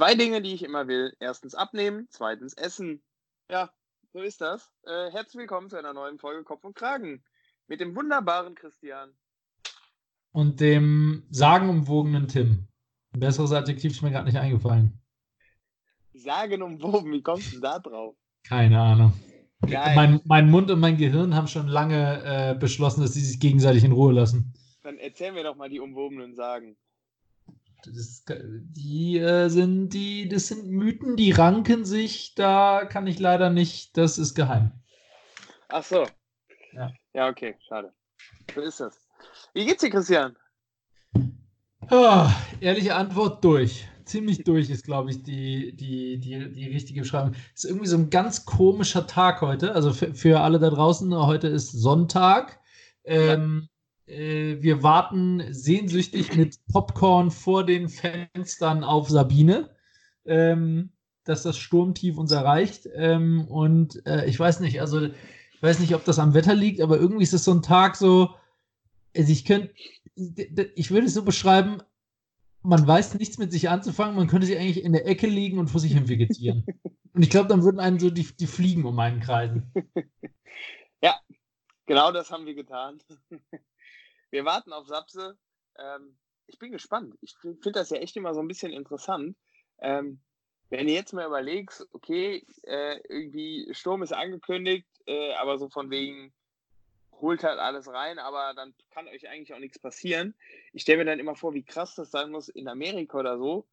Zwei Dinge, die ich immer will. Erstens abnehmen, zweitens essen. Ja, so ist das. Äh, herzlich willkommen zu einer neuen Folge Kopf und Kragen mit dem wunderbaren Christian. Und dem sagenumwogenen Tim. Ein besseres Adjektiv ist mir gerade nicht eingefallen. Sagenumwogen, wie kommst du da drauf? Keine Ahnung. Mein, mein, Mund und mein Gehirn haben schon lange äh, beschlossen, dass sie sich gegenseitig in Ruhe lassen. Dann erzähl mir doch mal die umwobenen Sagen. Das, die äh, sind die, das sind Mythen, die ranken sich. Da kann ich leider nicht. Das ist geheim. Ach so. Ja. Ja, okay, schade. So ist das. Wie geht's dir, Christian? Oh, ehrliche Antwort durch. Ziemlich durch ist, glaube ich, die, die, die, die richtige Beschreibung. Es ist irgendwie so ein ganz komischer Tag heute. Also für, für alle da draußen, heute ist Sonntag. Ähm, äh, wir warten sehnsüchtig mit Popcorn vor den Fenstern auf Sabine, ähm, dass das Sturmtief uns erreicht. Ähm, und äh, ich weiß nicht, also ich weiß nicht, ob das am Wetter liegt, aber irgendwie ist es so ein Tag so, also ich könnte, ich würde es so beschreiben, man weiß nichts mit sich anzufangen, man könnte sich eigentlich in der Ecke liegen und vor sich hin vegetieren. und ich glaube, dann würden einen so die, die Fliegen um einen kreisen. Ja, genau das haben wir getan. Wir warten auf Sapse. Ähm, ich bin gespannt. Ich finde das ja echt immer so ein bisschen interessant. Ähm, wenn du jetzt mal überlegst, okay, äh, irgendwie Sturm ist angekündigt, äh, aber so von wegen holt halt alles rein, aber dann kann euch eigentlich auch nichts passieren. Ich stelle mir dann immer vor, wie krass das sein muss in Amerika oder so,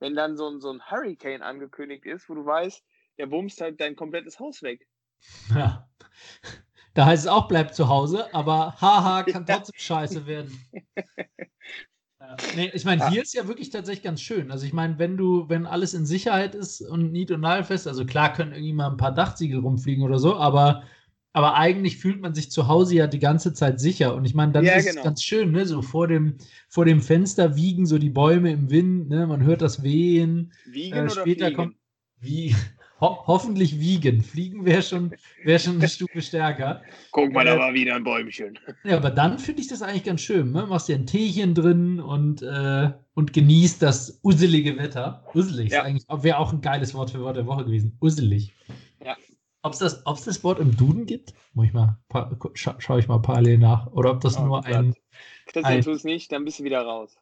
wenn dann so ein, so ein Hurricane angekündigt ist, wo du weißt, der bumst halt dein komplettes Haus weg. Ja. Da heißt es auch, bleib zu Hause, aber haha, kann trotzdem scheiße werden. Ja. Nee, ich meine, hier ist ja wirklich tatsächlich ganz schön. Also ich meine, wenn du, wenn alles in Sicherheit ist und nied- und nagelfest, also klar können irgendwie mal ein paar Dachziegel rumfliegen oder so, aber, aber eigentlich fühlt man sich zu Hause ja die ganze Zeit sicher. Und ich meine, dann ja, ist genau. es ganz schön, ne? So vor dem, vor dem Fenster wiegen so die Bäume im Wind, ne? Man hört das Wehen. Wiegen äh, später oder kommt. Wie, Ho hoffentlich wiegen. Fliegen wäre schon, wär schon eine Stufe stärker. Guck mal, da äh, war wieder ein Bäumchen. Ja, aber dann finde ich das eigentlich ganz schön. Ne? Machst dir ein Teechen drin und, äh, und genießt das usselige Wetter. Usselig ja. wäre auch ein geiles Wort für Wort der Woche gewesen. Usselig. Ja. Ob es das, das Wort im Duden gibt? Muss ich mal, scha schaue ich mal parallel nach. Oder ob das oh, nur Gott. ein. Christian, tu es nicht, dann bist du wieder raus.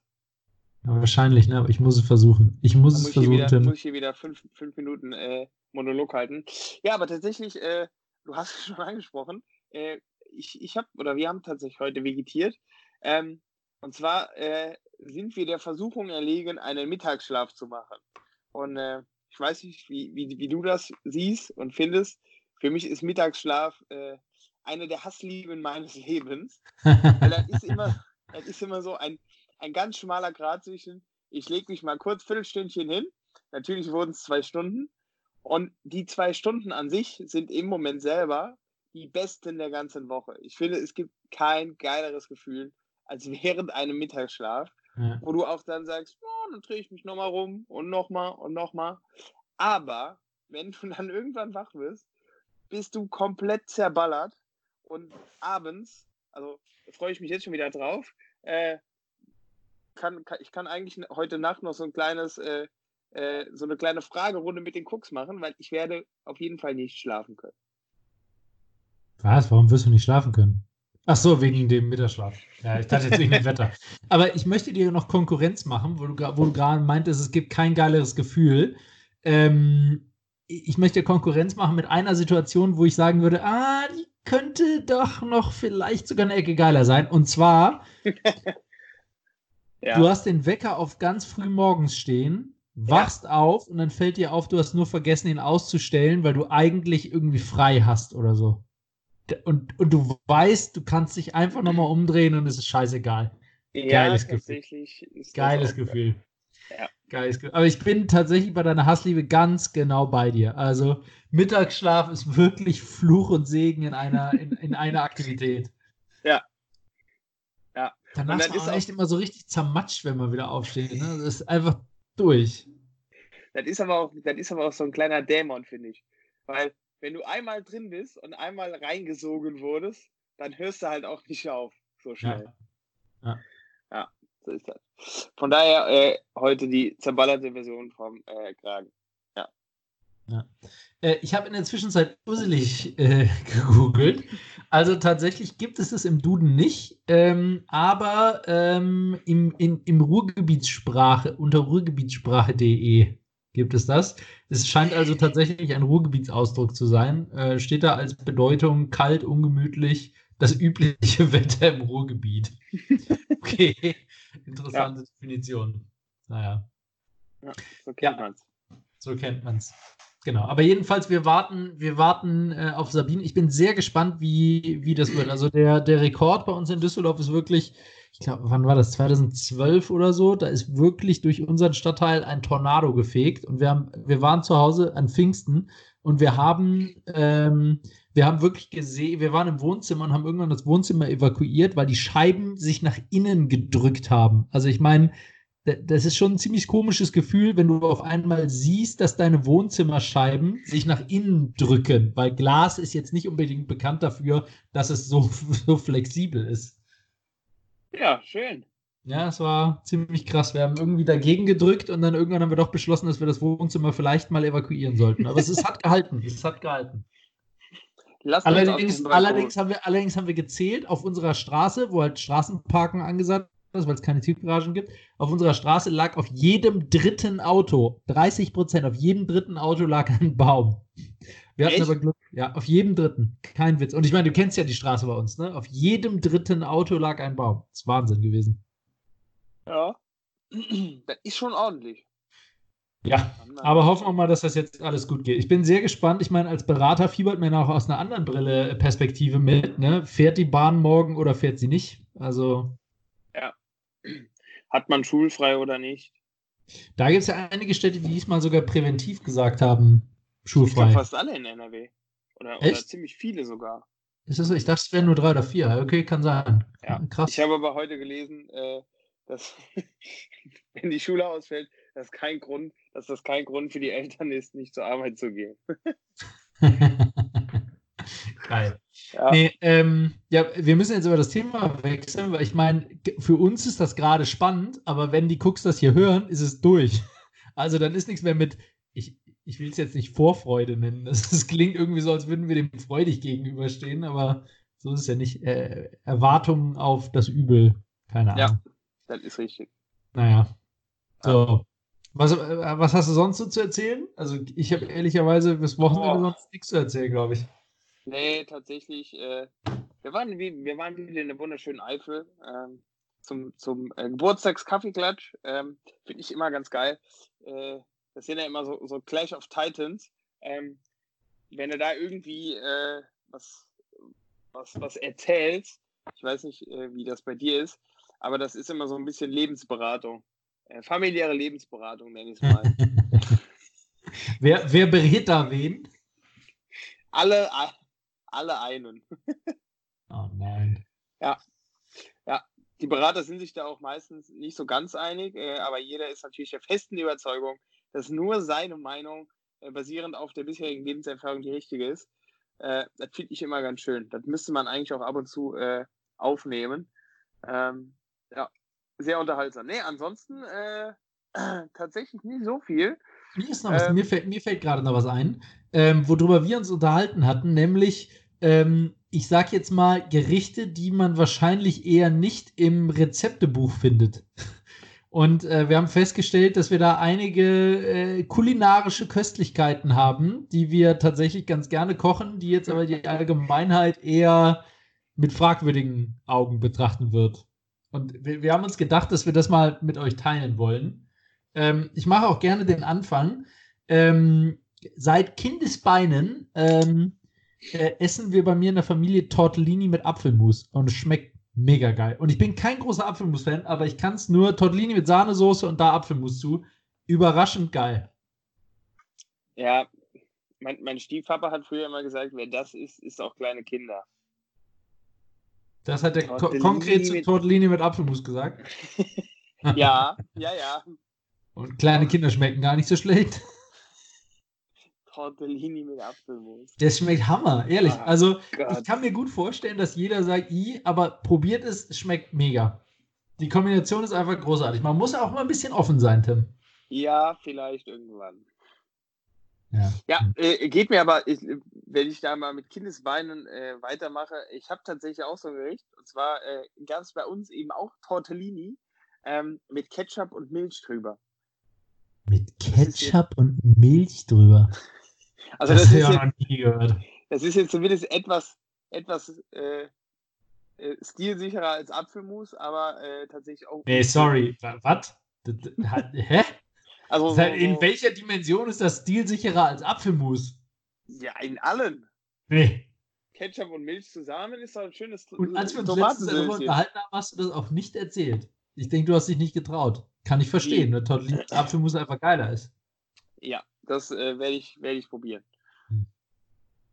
Ja, wahrscheinlich, ne? Aber ich muss es versuchen. Ich muss es versuchen. Wieder, muss ich hier wieder fünf, fünf Minuten äh, Monolog halten. Ja, aber tatsächlich, äh, du hast es schon angesprochen. Äh, ich ich habe, oder wir haben tatsächlich heute vegetiert. Ähm, und zwar äh, sind wir der Versuchung erlegen, einen Mittagsschlaf zu machen. Und äh, ich weiß nicht, wie, wie, wie du das siehst und findest. Für mich ist Mittagsschlaf äh, eine der Hasslieben meines Lebens. Weil das ist immer, das ist immer so ein ein ganz schmaler Grad zwischen, ich lege mich mal kurz Viertelstündchen hin, natürlich wurden es zwei Stunden, und die zwei Stunden an sich sind im Moment selber die besten der ganzen Woche. Ich finde, es gibt kein geileres Gefühl als während einem Mittagsschlaf, ja. wo du auch dann sagst, oh, dann drehe ich mich nochmal rum und nochmal und nochmal. Aber wenn du dann irgendwann wach wirst, bist du komplett zerballert und abends, also freue ich mich jetzt schon wieder drauf, äh, kann, kann, ich kann eigentlich heute Nacht noch so ein kleines, äh, äh, so eine kleine Fragerunde mit den Cooks machen, weil ich werde auf jeden Fall nicht schlafen können. Was? Warum wirst du nicht schlafen können? Ach so, wegen dem Mittagsschlaf. Ja, ich dachte jetzt wegen dem Wetter. Aber ich möchte dir noch Konkurrenz machen, wo du, wo du gerade meintest, es gibt kein geileres Gefühl. Ähm, ich möchte Konkurrenz machen mit einer Situation, wo ich sagen würde, ah, die könnte doch noch vielleicht sogar eine Ecke geiler sein. Und zwar Ja. Du hast den Wecker auf ganz früh morgens stehen, wachst ja. auf und dann fällt dir auf, du hast nur vergessen, ihn auszustellen, weil du eigentlich irgendwie frei hast oder so. Und, und du weißt, du kannst dich einfach nochmal umdrehen und es ist scheißegal. Ja, Geiles Gefühl. Geiles Gefühl. Ja. Geiles Gefühl. Aber ich bin tatsächlich bei deiner Hassliebe ganz genau bei dir. Also Mittagsschlaf ist wirklich Fluch und Segen in einer, in, in einer Aktivität. Ja, Danach ist man echt immer so richtig zermatscht, wenn man wieder aufsteht. Ne? Das ist einfach durch. Das ist, aber auch, das ist aber auch so ein kleiner Dämon, finde ich. Weil, wenn du einmal drin bist und einmal reingesogen wurdest, dann hörst du halt auch nicht auf so schnell. Ja. ja. ja. So ist das. Von daher äh, heute die zerballerte Version vom äh, Kragen. Ja. ja. Äh, ich habe in der Zwischenzeit urselig äh, gegoogelt. Also tatsächlich gibt es es im Duden nicht, ähm, aber ähm, im, in, im Ruhrgebietssprache, unter ruhrgebietssprache.de gibt es das. Es scheint also tatsächlich ein Ruhrgebietsausdruck zu sein. Äh, steht da als Bedeutung kalt, ungemütlich, das übliche Wetter im Ruhrgebiet. Okay, interessante ja. Definition. Naja. Ja, so kennt ja. man es. So kennt man es. Genau, aber jedenfalls, wir warten, wir warten äh, auf Sabine. Ich bin sehr gespannt, wie, wie das wird. Also der, der Rekord bei uns in Düsseldorf ist wirklich, ich glaube, wann war das? 2012 oder so. Da ist wirklich durch unseren Stadtteil ein Tornado gefegt. Und wir, haben, wir waren zu Hause an Pfingsten und wir haben, ähm, wir haben wirklich gesehen, wir waren im Wohnzimmer und haben irgendwann das Wohnzimmer evakuiert, weil die Scheiben sich nach innen gedrückt haben. Also ich meine, das ist schon ein ziemlich komisches Gefühl, wenn du auf einmal siehst, dass deine Wohnzimmerscheiben sich nach innen drücken, weil Glas ist jetzt nicht unbedingt bekannt dafür, dass es so, so flexibel ist. Ja, schön. Ja, es war ziemlich krass. Wir haben irgendwie dagegen gedrückt und dann irgendwann haben wir doch beschlossen, dass wir das Wohnzimmer vielleicht mal evakuieren sollten. Aber es, es hat gehalten. Es hat gehalten. Allerdings, allerdings, haben wir, allerdings haben wir gezählt auf unserer Straße, wo halt Straßenparken angesagt weil es keine Tiefgaragen gibt. Auf unserer Straße lag auf jedem dritten Auto, 30 Prozent, auf jedem dritten Auto lag ein Baum. Wir hatten Echt? aber Glück. Ja, auf jedem dritten. Kein Witz. Und ich meine, du kennst ja die Straße bei uns, ne? Auf jedem dritten Auto lag ein Baum. Das ist Wahnsinn gewesen. Ja. Das ist schon ordentlich. Ja, aber hoffen wir mal, dass das jetzt alles gut geht. Ich bin sehr gespannt. Ich meine, als Berater fiebert man auch aus einer anderen Brille Perspektive mit. Ne? Fährt die Bahn morgen oder fährt sie nicht? Also hat man schulfrei oder nicht? Da gibt es ja einige Städte, die diesmal sogar präventiv gesagt haben, schulfrei. Ich fast alle in NRW. Oder, oder, ziemlich viele sogar. Ist das so? Ich dachte, es wären nur drei oder vier. Okay, kann sein. Ja. Krass. Ich habe aber heute gelesen, äh, dass wenn die Schule ausfällt, das kein Grund, dass das kein Grund für die Eltern ist, nicht zur Arbeit zu gehen. Geil. Ja. Nee, ähm, ja, wir müssen jetzt über das Thema wechseln, weil ich meine, für uns ist das gerade spannend, aber wenn die Cooks das hier hören, ist es durch. Also dann ist nichts mehr mit, ich, ich will es jetzt nicht Vorfreude nennen. Das, das, klingt irgendwie so, als würden wir dem freudig gegenüberstehen, aber so ist es ja nicht. Äh, Erwartungen auf das Übel. Keine Ahnung. Ja, das ist richtig. Naja. So. Was, äh, was hast du sonst so zu erzählen? Also ich habe ehrlicherweise bis Wochenende oh. sonst nichts zu erzählen, glaube ich. Nee, tatsächlich. Äh, wir, waren wie, wir waren wieder in der wunderschönen Eifel ähm, zum, zum äh, Geburtstagskaffeeklatsch. Ähm, Finde ich immer ganz geil. Äh, das sind ja immer so, so Clash of Titans. Ähm, wenn du da irgendwie äh, was, was, was erzählst, ich weiß nicht, äh, wie das bei dir ist, aber das ist immer so ein bisschen Lebensberatung. Äh, familiäre Lebensberatung, nenne ich es mal. wer, wer berät da wen? Alle, alle einen. oh nein. Ja. Ja. Die Berater sind sich da auch meistens nicht so ganz einig, äh, aber jeder ist natürlich der festen Überzeugung, dass nur seine Meinung äh, basierend auf der bisherigen Lebenserfahrung die richtige ist. Äh, das finde ich immer ganz schön. Das müsste man eigentlich auch ab und zu äh, aufnehmen. Ähm, ja, sehr unterhaltsam. Nee, ansonsten äh, tatsächlich nicht so viel. Mir, ähm, mir, fällt, mir fällt gerade noch was ein, ähm, worüber wir uns unterhalten hatten, nämlich ähm, ich sag jetzt mal, Gerichte, die man wahrscheinlich eher nicht im Rezeptebuch findet. Und äh, wir haben festgestellt, dass wir da einige äh, kulinarische Köstlichkeiten haben, die wir tatsächlich ganz gerne kochen, die jetzt aber die Allgemeinheit eher mit fragwürdigen Augen betrachten wird. Und wir, wir haben uns gedacht, dass wir das mal mit euch teilen wollen. Ähm, ich mache auch gerne den Anfang. Ähm, seit Kindesbeinen ähm, äh, essen wir bei mir in der Familie Tortellini mit Apfelmus und es schmeckt mega geil. Und ich bin kein großer Apfelmus-Fan, aber ich kann es nur Tortellini mit Sahnesoße und da Apfelmus zu. Überraschend geil. Ja, mein, mein Stiefpapa hat früher immer gesagt, wer das ist, ist auch kleine Kinder. Das hat er ko konkret zu Tortellini mit Apfelmus gesagt. ja, ja, ja. Und kleine Kinder schmecken gar nicht so schlecht. Tortellini mit Apfelmus. Das schmeckt Hammer, ehrlich. Oh, also Gott. ich kann mir gut vorstellen, dass jeder sagt, i, aber probiert es, schmeckt mega. Die Kombination ist einfach großartig. Man muss auch mal ein bisschen offen sein, Tim. Ja, vielleicht irgendwann. Ja, Ja, äh, geht mir aber, ich, wenn ich da mal mit Kindesbeinen äh, weitermache, ich habe tatsächlich auch so ein Gericht. Und zwar äh, gab es bei uns eben auch Tortellini ähm, mit Ketchup und Milch drüber. Mit Ketchup und Milch drüber. Also das das, ist, jetzt, noch nie gehört. das ist jetzt zumindest etwas, etwas äh, äh, stilsicherer als Apfelmus, aber äh, tatsächlich auch. Nee, sorry. Was? Hä? Also so, In welcher Dimension ist das stilsicherer als Apfelmus? ja, in allen. Nee. Ketchup und Milch zusammen ist doch ein schönes Und als wir uns letztens darüber unterhalten haben, hast du das auch nicht erzählt. Ich denke, du hast dich nicht getraut. Kann ich verstehen, weil Tortellini mit Apfelmus einfach geiler ist. Ja, das äh, werde ich, werd ich probieren.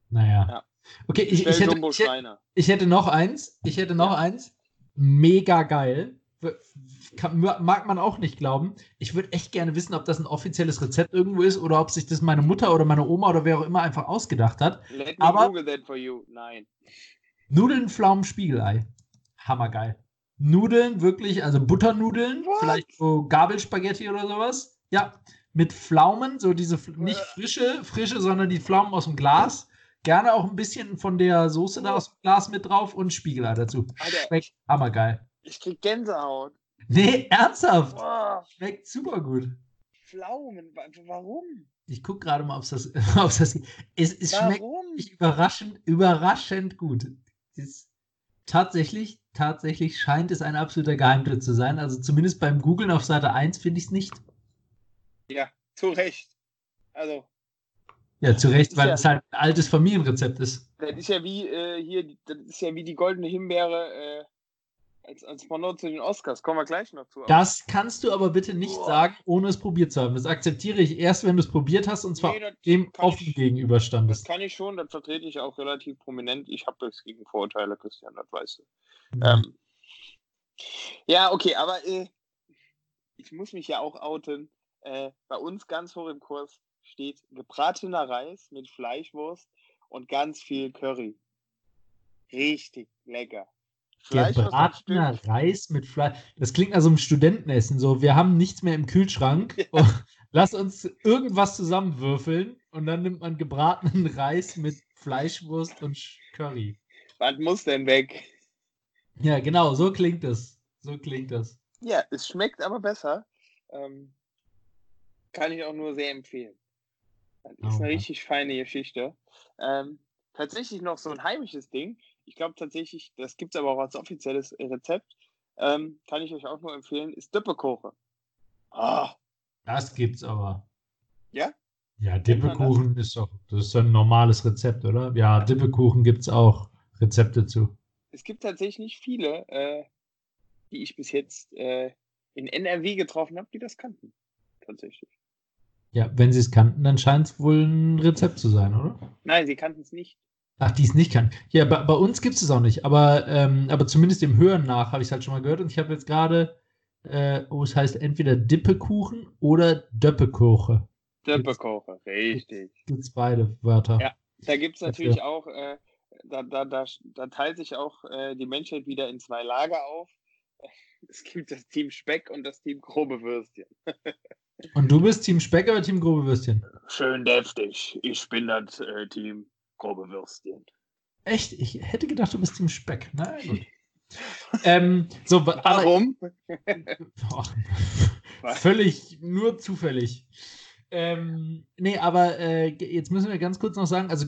Naja. Ja. Okay, ich, ich, hätte, ich, hätte, ich hätte noch eins. Ich hätte noch eins. Mega geil. Kann, mag man auch nicht glauben. Ich würde echt gerne wissen, ob das ein offizielles Rezept irgendwo ist oder ob sich das meine Mutter oder meine Oma oder wer auch immer einfach ausgedacht hat. Let me Aber- Google that for you. Nein. Nudeln, Pflaumen, Spiegelei. Hammergeil. Nudeln, wirklich, also Butternudeln, What? vielleicht so Gabelspaghetti oder sowas. Ja, mit Pflaumen, so diese, f- nicht Äh. frische, frische, sondern die Pflaumen aus dem Glas. Gerne auch ein bisschen von der Soße da aus dem Glas mit drauf und Spiegelei dazu. Alter, Schmeckt hammergeil. ich krieg Gänsehaut. Nee, ernsthaft. Boah, Schmeckt super gut. Pflaumen. wa- Warum? Ich gucke gerade mal, ob es das, ob's das. Es, es schmeckt Warum? wirklich überraschend, überraschend gut. Es, tatsächlich, tatsächlich scheint es ein absoluter Geheimtipp zu sein. Also zumindest beim Googlen auf Seite 1 finde ich es nicht. Ja, zu Recht. Also, Ja, zu Recht, weil ja- es halt ein altes Familienrezept ist. das ist ja wie äh, hier, die- das ist ja wie die goldene Himbeere äh, als, als Pendant zu den Oscars. Kommen wir gleich noch zu. Das kannst du aber bitte nicht Boah. sagen, ohne es probiert zu haben. Das akzeptiere ich erst, wenn du es probiert hast und zwar Nee, dem offen ich- gegenüberstandest. Das kann ich schon, das vertrete ich auch relativ prominent. Ich habe das gegen Vorurteile, Christian, das weißt du. Ja. Ähm, ja, okay, aber äh, ich muss mich ja auch outen. Äh, bei uns ganz hoch im Kurs steht gebratener Reis mit Fleischwurst und ganz viel Curry. Richtig lecker. Gebratener Reis mit Fleisch. Das klingt nach so einem Studentenessen. So, wir haben nichts mehr im Kühlschrank. Ja. Lass uns irgendwas zusammenwürfeln und dann nimmt man gebratenen Reis mit Fleischwurst und Curry. Was muss denn weg? Ja, genau, so klingt es. So klingt das. Ja, es schmeckt aber besser. Ähm, kann ich auch nur sehr empfehlen. Das ist Oh eine richtig feine Geschichte. Ähm, tatsächlich noch so ein heimisches Ding. Ich glaube tatsächlich, das gibt es aber auch als offizielles Rezept. Ähm, kann ich euch auch nur empfehlen, ist Dippekoche. Ah, Das gibt's aber. Ja? Ja? Dippekuchen ist doch, das ist ein normales Rezept, oder? Ja, Dippekuchen gibt's auch Rezepte zu. es gibt tatsächlich nicht viele, äh, die ich bis jetzt äh, in NRW getroffen habe, die das kannten. Tatsächlich. Ja, wenn sie es kannten, dann scheint es wohl ein Rezept zu sein, oder? Nein, sie kannten es nicht. Ach, die es nicht kann. Ja, bei, bei uns gibt es es auch nicht, aber, ähm, aber zumindest dem Hören nach habe ich es halt schon mal gehört und ich habe jetzt gerade, äh, oh, es heißt entweder Dippekuchen oder Döppekoche. Dippekoche, richtig. Gibt es beide Wörter. Ja. Da gibt es Dafür. natürlich auch, äh, da, da, da, da teilt sich auch äh, die Menschheit wieder in zwei Lager auf. Es gibt das Team Speck und das Team grobe Würstchen. Und du bist Team Speck oder Team Grobe Würstchen? Schön deftig. Ich bin das äh, Team grobe Würstchen. Echt? Ich hätte gedacht, du bist Team Speck. Na gut. ähm, so, wa- aber, Warum? Was? völlig, nur zufällig. Ähm, nee, aber äh, jetzt müssen wir ganz kurz noch sagen, also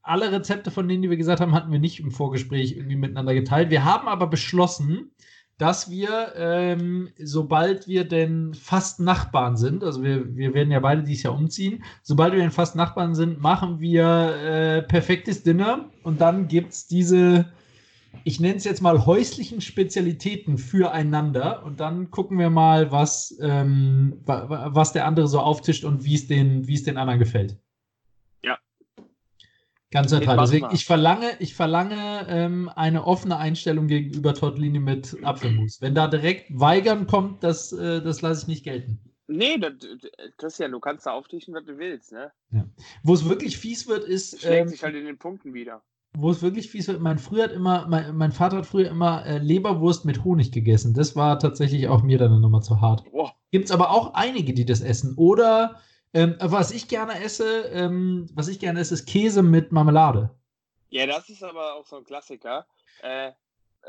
alle Rezepte von denen, die wir gesagt haben, hatten wir nicht im Vorgespräch irgendwie miteinander geteilt. Wir haben aber beschlossen, dass wir, ähm, sobald wir denn fast Nachbarn sind, also wir, wir werden ja beide dieses Jahr umziehen, sobald wir denn fast Nachbarn sind, machen wir äh, perfektes Dinner und dann gibt es diese, ich nenne es jetzt mal häuslichen Spezialitäten füreinander und dann gucken wir mal, was, ähm, wa- wa- was der andere so auftischt und wie es den, wie es den anderen gefällt. Ja. Ganz neutral. Deswegen, ich verlange, ich verlange ähm, eine offene Einstellung gegenüber Tortellini mit Apfelmus. Wenn da direkt Weigern kommt, das, äh, das lasse ich nicht gelten. Nee, das, Christian, du kannst da auftischen, was du willst. Ne? Wo es wirklich fies wird, ist, schlägt ähm, sich halt in den Punkten wieder. wo es wirklich fies wird. Mein, früher hat immer, mein, mein Vater hat früher immer äh, Leberwurst mit Honig gegessen. Das war tatsächlich auch mir dann eine Nummer zu hart. Gibt es aber auch einige, die das essen. Oder ähm, was ich gerne esse, ähm, was ich gerne esse, ist Käse mit Marmelade. Ja, das ist aber auch so ein Klassiker. Äh,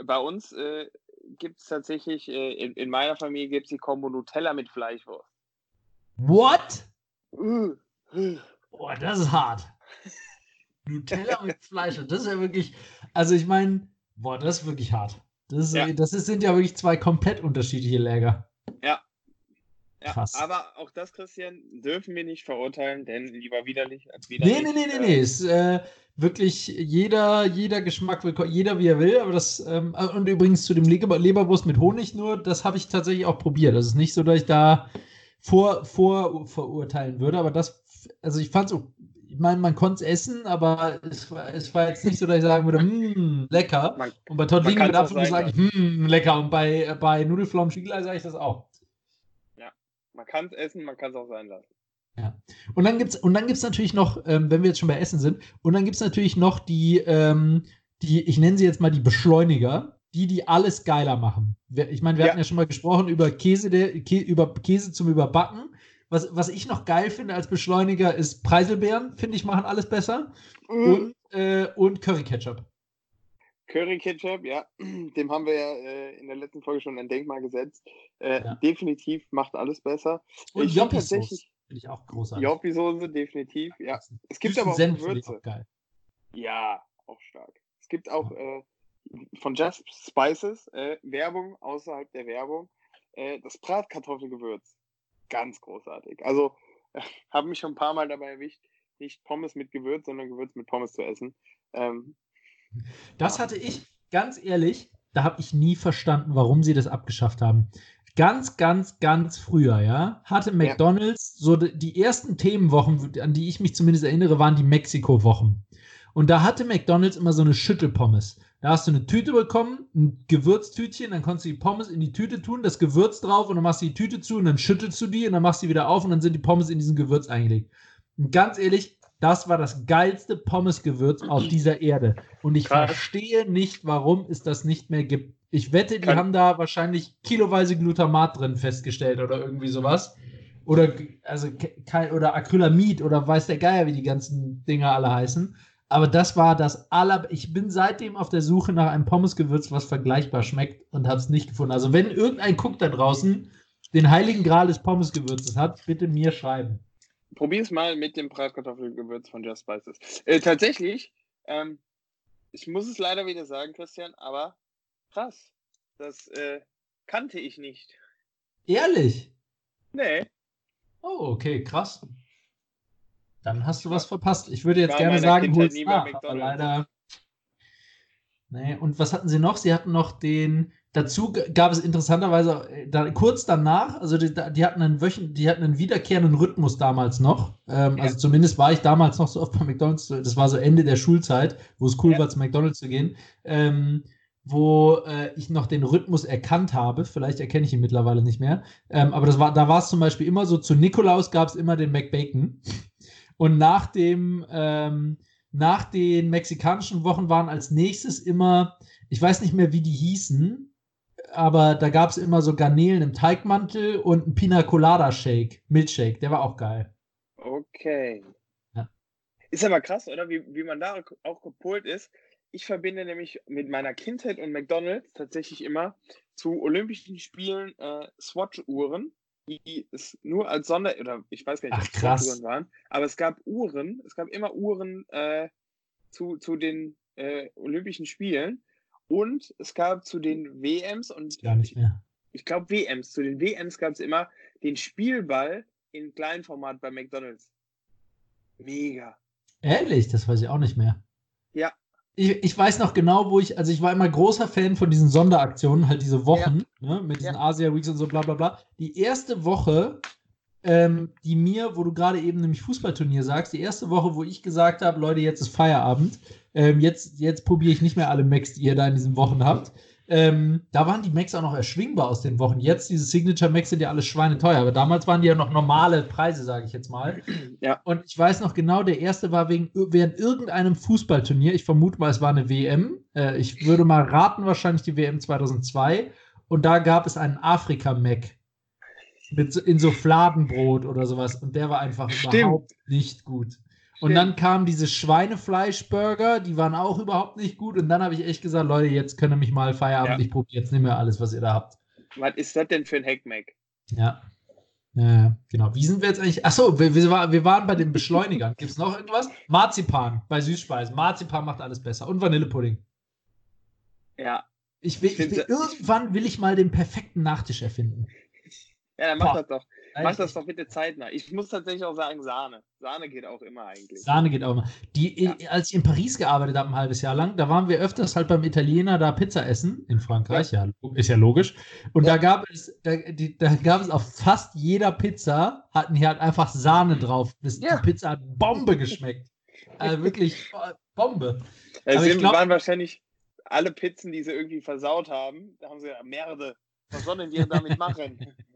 bei uns äh, gibt es tatsächlich, äh, in, in, meiner Familie gibt es die Kombo Nutella mit Fleischwurst. What? Uh, uh. Boah, das ist hart. Nutella mit Fleisch. Das ist ja wirklich, also ich meine, boah, das ist wirklich hart. Das, ja. das ist, sind ja wirklich zwei komplett unterschiedliche Läger. Ja. Ja. Krass. Aber auch das, Christian, dürfen wir nicht verurteilen, denn lieber widerlich als widerlich. Nee, nee, nee, nee, nee. Ist äh, wirklich jeder, jeder Geschmack, jeder wie er will. Aber das, ähm, und übrigens zu dem Leber, Leberwurst mit Honig nur, das habe ich tatsächlich auch probiert. Das ist nicht so, dass ich da vor, vor verurteilen würde, aber das, also ich fand es ich meine, man konnte es essen, aber es war, es war, jetzt nicht so, dass ich sagen würde, hm, lecker. Man, und bei Tortellini mit Apfelmus sage ich, hm, lecker. Und bei, bei Nudelflaum Spiegelei sage ich das auch. Man kann es essen, man kann es auch sein lassen. Ja. Und dann gibt es natürlich noch, ähm, wenn wir jetzt schon bei Essen sind, und dann gibt es natürlich noch die, ähm, die, ich nenne sie jetzt mal die Beschleuniger, die, die alles geiler machen. Ich meine, wir ja. hatten ja schon mal gesprochen über Käse, der, Kä über Käse zum Überbacken. Was, was ich noch geil finde als Beschleuniger ist Preiselbeeren, finde ich, machen alles besser. Mhm. Und, äh, und Curry Ketchup. Curry Ketchup, ja, dem haben wir ja äh, in der letzten Folge schon ein Denkmal gesetzt. Äh, ja. Definitiv macht alles besser. Und Joppi tatsächlich finde ich auch großartig. Joppi Soße definitiv, ja. Es gibt aber auch Senf Gewürze. Auch geil. Ja, auch stark. Es gibt auch ja. äh, von Just Spices äh, Werbung außerhalb der Werbung. Äh, das Bratkartoffelgewürz ganz großartig. Also habe mich schon ein paar Mal dabei erwischt, nicht Pommes mit Gewürz, sondern Gewürz mit Pommes zu essen. Ähm, das hatte ich, ganz ehrlich, da habe ich nie verstanden, warum sie das abgeschafft haben. Ganz, ganz, ganz früher, ja, hatte McDonalds so die ersten Themenwochen, an die ich mich zumindest erinnere, waren die Mexiko-Wochen. Und da hatte McDonalds immer so eine Schüttelpommes. Da hast du eine Tüte bekommen, ein Gewürztütchen, dann konntest du die Pommes in die Tüte tun, das Gewürz drauf und dann machst du die Tüte zu und dann schüttelst du die und dann machst du die wieder auf und dann sind die Pommes in diesem Gewürz eingelegt. Und ganz ehrlich, das war das geilste Pommesgewürz auf dieser Erde. Und ich Krass. verstehe nicht, warum es das nicht mehr gibt. Ich wette, die Kann haben da wahrscheinlich kiloweise Glutamat drin festgestellt oder irgendwie sowas. Oder, also, oder Acrylamid oder weiß der Geier, wie die ganzen Dinger alle heißen. Aber das war das aller. Ich bin seitdem auf der Suche nach einem Pommesgewürz, was vergleichbar schmeckt und habe es nicht gefunden. Also, wenn irgendein Cook da draußen den heiligen Gral des Pommesgewürzes hat, bitte mir schreiben. Probier es mal mit dem Bratkartoffelgewürz von Just Spices. Äh, tatsächlich, ähm, ich muss es leider wieder sagen, Christian, aber krass. Das äh, kannte ich nicht. Ehrlich? Nee. Oh, okay, krass. Dann hast du was verpasst. Ich würde jetzt gerne sagen, hol's nach, aber leider. Nee, und was hatten sie noch? Sie hatten noch den. Dazu gab es interessanterweise äh, da, kurz danach, also die, die, hatten einen Wöchen, die hatten einen wiederkehrenden Rhythmus damals noch. Ähm, ja. Also zumindest war ich damals noch so oft bei McDonalds. Das war so Ende der Schulzeit, wo es cool ja. war, zu McDonalds zu gehen. Ähm, wo äh, ich noch den Rhythmus erkannt habe. Vielleicht erkenne ich ihn mittlerweile nicht mehr. Ähm, aber das war, da war es zum Beispiel immer so, zu Nikolaus gab es immer den McBacon. Und nach dem, ähm, nach den mexikanischen Wochen waren als nächstes immer, ich weiß nicht mehr, wie die hießen, aber da gab es immer so Garnelen im Teigmantel und ein Pina Colada Shake, Milchshake, der war auch geil. Okay. Ja. Ist aber krass, oder? Wie, wie man da auch gepolt ist. Ich verbinde nämlich mit meiner Kindheit und McDonalds tatsächlich immer zu Olympischen Spielen äh, Swatch-Uhren die es nur als Sonder- oder ich weiß gar nicht, ob es Uhren waren, aber es gab Uhren, es gab immer Uhren äh, zu, zu den äh, Olympischen Spielen und es gab zu den WMs und gar nicht mehr. Ich, ich glaube WMs, zu den WMs gab es immer den Spielball in Kleinformat bei McDonalds. Mega. Ehrlich, das weiß ich auch nicht mehr. Ja, ich, ich, weiß noch genau, wo ich, also ich war immer großer Fan von diesen Sonderaktionen, halt diese Wochen, ja. ne, mit diesen ja. Asia Weeks und so, bla bla bla. Die erste Woche, ähm, die mir, wo du gerade eben nämlich Fußballturnier sagst, die erste Woche, wo ich gesagt habe, Leute, jetzt ist Feierabend, ähm, jetzt, jetzt probiere ich nicht mehr alle Macs, die ihr da in diesen Wochen habt. Ähm, da waren die Macs auch noch erschwingbar aus den Wochen. Jetzt, diese Signature Macs sind ja alles schweineteuer, aber damals waren die ja noch normale Preise, sage ich jetzt mal. Ja. Und ich weiß noch genau, der erste war wegen, während irgendeinem Fußballturnier, ich vermute mal, es war eine WM. Äh, ich würde mal raten, wahrscheinlich die WM 2002. Und da gab es einen Afrika-Mac mit so, in so Fladenbrot oder sowas. Und der war einfach Stimmt. überhaupt nicht gut. Und dann kamen diese Schweinefleischburger, die waren auch überhaupt nicht gut. Und dann habe ich echt gesagt, Leute, jetzt könnt ihr mich mal Feierabend, Ja. ich probiere jetzt nicht mehr alles, was ihr da habt. Was ist das denn für ein Hackmack? Ja. Ja, genau. Wie sind wir jetzt eigentlich? Achso, wir, wir, war- wir waren bei den Beschleunigern. Gibt es noch irgendwas? Marzipan bei Süßspeisen. Marzipan macht alles besser. Und Vanillepudding. Ja. Ich will, Ich will, irgendwann will ich mal den perfekten Nachtisch erfinden. Ja, dann mach Boah. das doch. Mach das doch bitte zeitnah. Ich muss tatsächlich auch sagen, Sahne. Sahne geht auch immer eigentlich. Sahne geht auch immer. Die, Ja. Als ich in Paris gearbeitet habe, ein halbes Jahr lang, da waren wir öfters halt beim Italiener da Pizza essen in Frankreich. Ja, ist ja logisch. Und da gab es, da, die, da gab es auf fast jeder Pizza hatten hier halt einfach Sahne drauf. Das, Ja. Die Pizza hat Bombe geschmeckt. Also wirklich äh, Bombe. Es sind, glaub- waren wahrscheinlich alle Pizzen, die sie irgendwie versaut haben. Da haben sie ja Merde. Was sollen wir damit machen?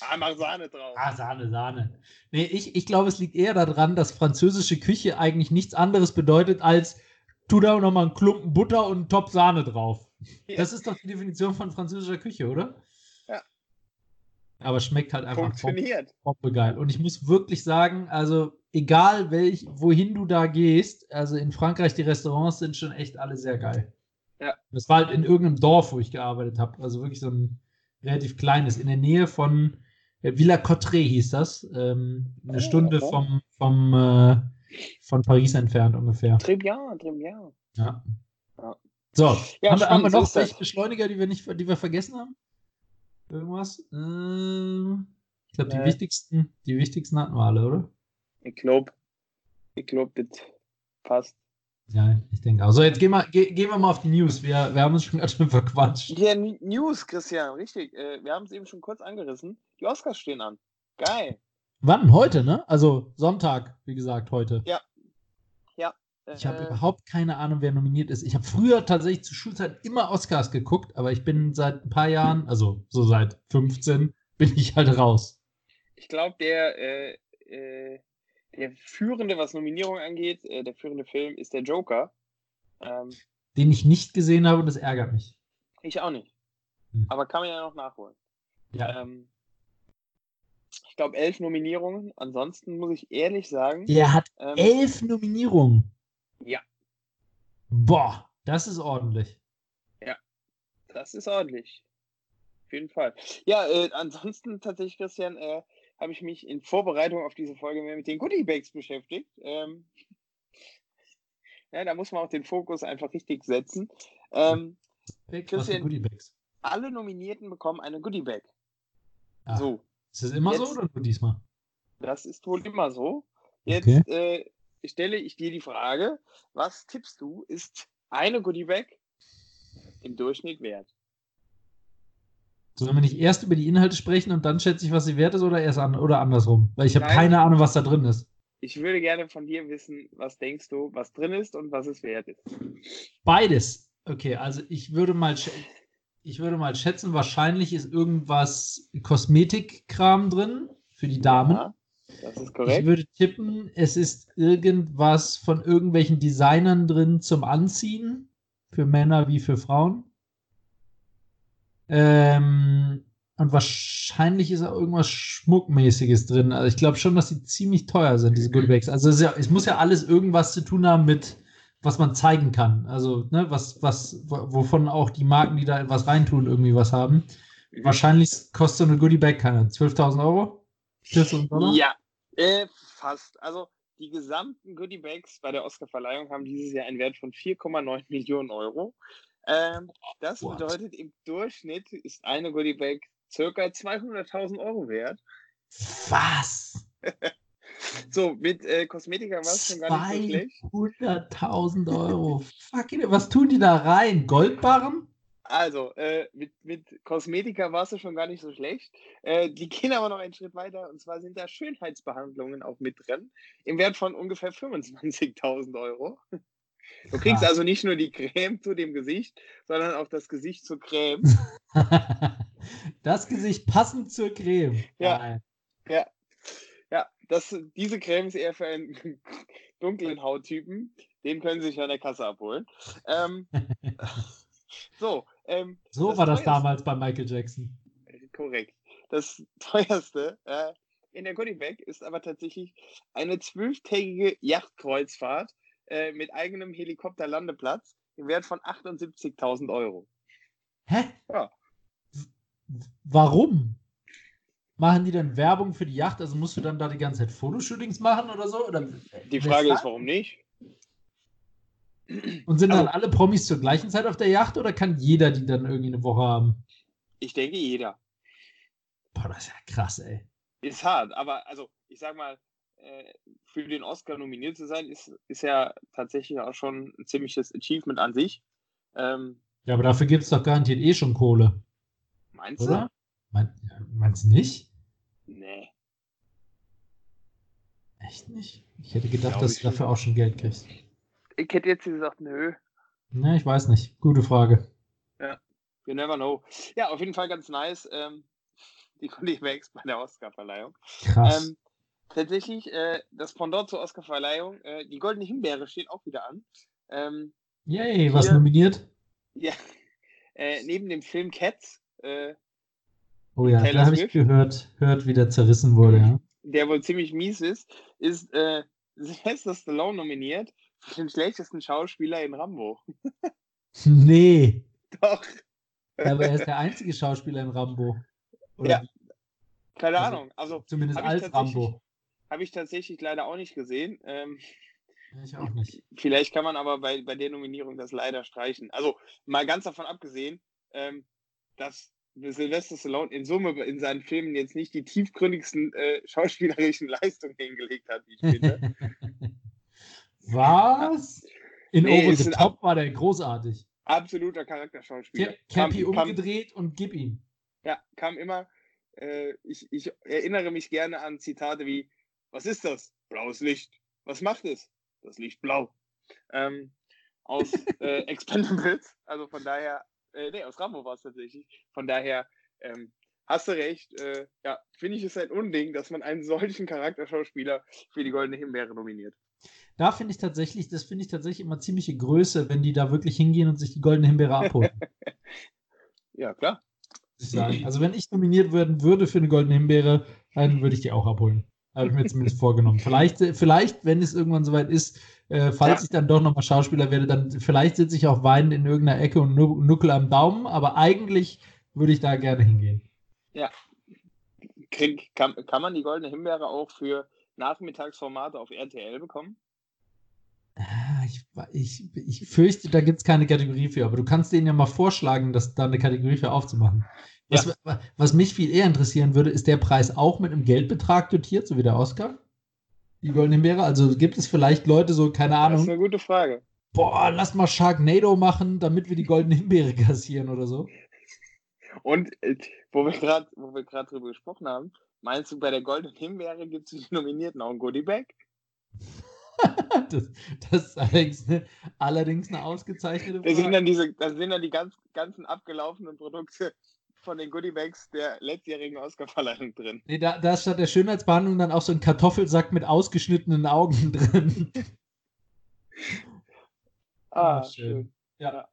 ah, mach Sahne drauf. Ah, Sahne, Sahne. Nee, ich, ich glaube, es liegt eher daran, dass französische Küche eigentlich nichts anderes bedeutet als tu da nochmal einen Klumpen Butter und einen Top Sahne drauf. Ja. Das ist doch die Definition von französischer Küche, oder? Ja. Aber schmeckt halt einfach Funktioniert. Geil. Und ich muss wirklich sagen, also egal welch, wohin du da gehst, also in Frankreich, die Restaurants sind schon echt alle sehr geil. Ja. Das war halt in irgendeinem Dorf, wo ich gearbeitet habe. Also wirklich so ein relativ kleines, in der Nähe von äh, Villa Cotteret hieß das. Ähm, eine Oh, Stunde okay. vom, vom, äh, von Paris entfernt ungefähr. Trivial, trivial. Ja. Ja. So, Ja, haben, wir, haben wir noch ist welche Beschleuniger, die wir, nicht, die wir vergessen haben? Irgendwas? Ähm, ich glaube, die, Äh. wichtigsten, die wichtigsten hatten wir alle, oder? Ich glaube, ich glaube, das passt. Ja, ich denke auch. So, jetzt gehen wir, ge, gehen wir mal auf die News. Wir, wir haben uns schon ganz schön verquatscht. Ja, N- News, Christian, richtig. Äh, wir haben es eben schon kurz angerissen. Die Oscars stehen an. Geil. Wann? Heute, ne? Also Sonntag, wie gesagt, heute. Ich habe Äh, überhaupt keine Ahnung, wer nominiert ist. Ich habe früher tatsächlich zu Schulzeit immer Oscars geguckt, aber ich bin seit ein paar Jahren, also so seit 15, bin ich halt raus. ich glaube, der, äh, äh, der führende, was Nominierung angeht, äh, der führende Film ist der Joker. Ähm, Den ich nicht gesehen habe und das ärgert mich. ich auch nicht. Hm. Aber kann man ja noch nachholen. Ja. Ähm, ich glaube, elf Nominierungen. Ansonsten muss ich ehrlich sagen, Der hat ähm, elf Nominierungen. Ja. Boah, das ist ordentlich. das ist ordentlich. Auf jeden Fall. Ja, äh, ansonsten tatsächlich, Christian, äh, habe ich mich in Vorbereitung auf diese Folge mehr mit den Goodie Bags beschäftigt. Ähm, ja, da muss man auch den Fokus einfach richtig setzen. Ähm, Christian- alle Nominierten bekommen eine Goodie Bag. Ah, So, Ist das immer so jetzt- oder nur diesmal? das ist wohl immer so. Jetzt äh, stelle ich dir die Frage, was tippst du, ist eine Goodie Bag im Durchschnitt wert? Sollen wir nicht erst über die Inhalte sprechen und dann schätze ich, was sie wert ist oder erst an oder andersrum? Weil ich habe keine Ahnung, was da drin ist. Ich würde gerne von dir wissen, was denkst du, was drin ist und was es wert ist. Beides. Okay, also ich würde mal, ich würde mal schätzen, wahrscheinlich ist irgendwas Kosmetikkram drin für die Damen. Ja, das ist Ich korrekt. würde tippen, es ist irgendwas von irgendwelchen Designern drin zum Anziehen, für Männer wie für Frauen. Ähm, und wahrscheinlich ist auch irgendwas Schmuckmäßiges drin. Also ich glaube schon, dass die ziemlich teuer sind, diese Goodbags. Also es, ja, es muss ja alles irgendwas zu tun haben mit, was man zeigen kann. Also, ne, was, was, wo- wovon auch die Marken, die da etwas reintun, irgendwie was haben. Wahrscheinlich kostet so eine Goodiebag, keine 12.000 Euro? 12.000 Dollar? Ja, äh, fast. Also die gesamten Goodie Bags bei der Oscarverleihung haben dieses Jahr einen Wert von 4,9 Millionen Euro. Ähm, das What? bedeutet, im Durchschnitt ist eine Goodie Bag circa 200.000 Euro wert. Was? So, mit äh, Kosmetika war es schon gar nicht so schlecht. 200.000 Euro. Fucking, was tun die da rein? Goldbarren? Also, äh, mit, mit Kosmetika war es schon gar nicht so schlecht. Äh, die gehen aber noch einen Schritt weiter und zwar sind da Schönheitsbehandlungen auch mit drin, im Wert von ungefähr 25.000 Euro. Du kriegst also nicht nur die Creme zu dem Gesicht, sondern auch das Gesicht zur Creme. das Gesicht passend zur Creme. Ja. Ja. Ja, das, diese Creme ist eher für einen dunklen Hauttypen. Den können Sie sich an der Kasse abholen. Ähm, so, ähm, so war das damals bei Michael Jackson. Korrekt. Das teuerste äh, in der Goodiebag ist aber tatsächlich eine zwölftägige Yachtkreuzfahrt äh, mit eigenem Helikopterlandeplatz im Wert von 78.000 Euro. Hä? Ja. Warum? Machen die dann Werbung für die Yacht? Also musst du dann da die ganze Zeit Fotoshootings machen oder so? Oder die Frage ist, warum nicht? Und sind also, dann alle Promis zur gleichen Zeit auf der Yacht oder kann jeder die dann irgendwie eine Woche haben? Ich denke jeder. Boah, das ist ja krass, ey. Ist hart, aber also ich sag mal, für den Oscar nominiert zu sein, ist, ist ja tatsächlich auch schon ein ziemliches Achievement an sich. Ähm, ja, aber dafür gibt es doch garantiert eh schon Kohle. Meinst Oder? du? Mein, meinst du nicht? Nee. Echt nicht? Ich hätte gedacht, dass du dafür auch schon Geld kriegst. Ich hätte jetzt gesagt, nö. Ne, ich weiß nicht. Gute Frage. Ja, you never know. Ja, auf jeden Fall ganz nice. Ähm, die Max bei der Oscarverleihung. Krass. Ähm, tatsächlich, äh, das Pendant zur Oscarverleihung, äh, die Goldene Himbeere steht auch wieder an. Ähm, Yay, was nominiert? Ja, äh, neben dem Film Cats. Äh, oh ja, da habe ich gehört, hört, wie der zerrissen wurde, ja. Der wohl ziemlich mies ist, ist äh, Sylvester Stallone nominiert für den schlechtesten Schauspieler in Rambo. nee. Doch. Aber er ist der einzige Schauspieler in Rambo. Oder ja. Keine also, Ahnung. Also, zumindest als Rambo. Habe ich tatsächlich leider auch nicht gesehen. Ähm, ich auch nicht. Vielleicht kann man aber bei, bei der Nominierung das leider streichen. Also mal ganz davon abgesehen, ähm, dass Sylvester Stallone in Summe in seinen Filmen jetzt nicht die tiefgründigsten äh, schauspielerischen Leistungen hingelegt hat, wie ich finde. Was? In nee, Over the Top war der großartig. Absoluter Charakterschauspieler. Cappy umgedreht und gib ihm. Ja, kam immer. Äh, ich, ich erinnere mich gerne an Zitate wie: Was ist das? Blaues Licht. Was macht es? Das Licht blau. Ähm, aus äh, Expendables. Also von daher, äh, nee, aus Rambo war es tatsächlich. Von daher ähm, hast du recht. Äh, ja, finde ich es ein Unding, dass man einen solchen Charakterschauspieler für die Goldene Himbeere nominiert. Da finde ich tatsächlich, das finde ich tatsächlich immer ziemliche Größe, wenn die da wirklich hingehen und sich die Goldene Himbeere abholen. ja, klar. Also wenn ich nominiert werden würde für eine goldene Himbeere, dann würde ich die auch abholen. Habe ich mir zumindest vorgenommen. Vielleicht, vielleicht, wenn es irgendwann soweit ist, äh, falls ja. ich dann doch nochmal Schauspieler werde, dann vielleicht sitze ich auch weinend in irgendeiner Ecke und nuckel am Daumen, aber eigentlich würde ich da gerne hingehen. Ja. Krieg, kann, kann man die goldene Himbeere auch für Nachmittagsformate auf RTL bekommen? Ah, ich, ich, ich fürchte, da gibt es keine Kategorie für, aber du kannst denen ja mal vorschlagen, dass da eine Kategorie für aufzumachen. Was, ja. was mich viel eher interessieren würde, ist der Preis auch mit einem Geldbetrag dotiert, so wie der Oscar? Die Goldene Himbeere? Also gibt es vielleicht Leute so, keine Ahnung. Das ist eine gute Frage. Boah, lass mal Sharknado machen, damit wir die Goldene Himbeere kassieren oder so. Und äh, wo wir gerade drüber gesprochen haben, meinst du, bei der Goldenen Himbeere gibt es die Nominierten auch ein Goodie-Bag? das, das, ist allerdings eine, allerdings eine ausgezeichnete Frage. Da sind dann, diese, da sind dann die ganz, ganzen abgelaufenen Produkte von den Goodiebags der letztjährigen Oscarverleihung drin. Nee, da, da ist statt der Schönheitsbehandlung dann auch so ein Kartoffelsack mit ausgeschnittenen Augen drin. ah, ah, schön. schön. Ja. ja.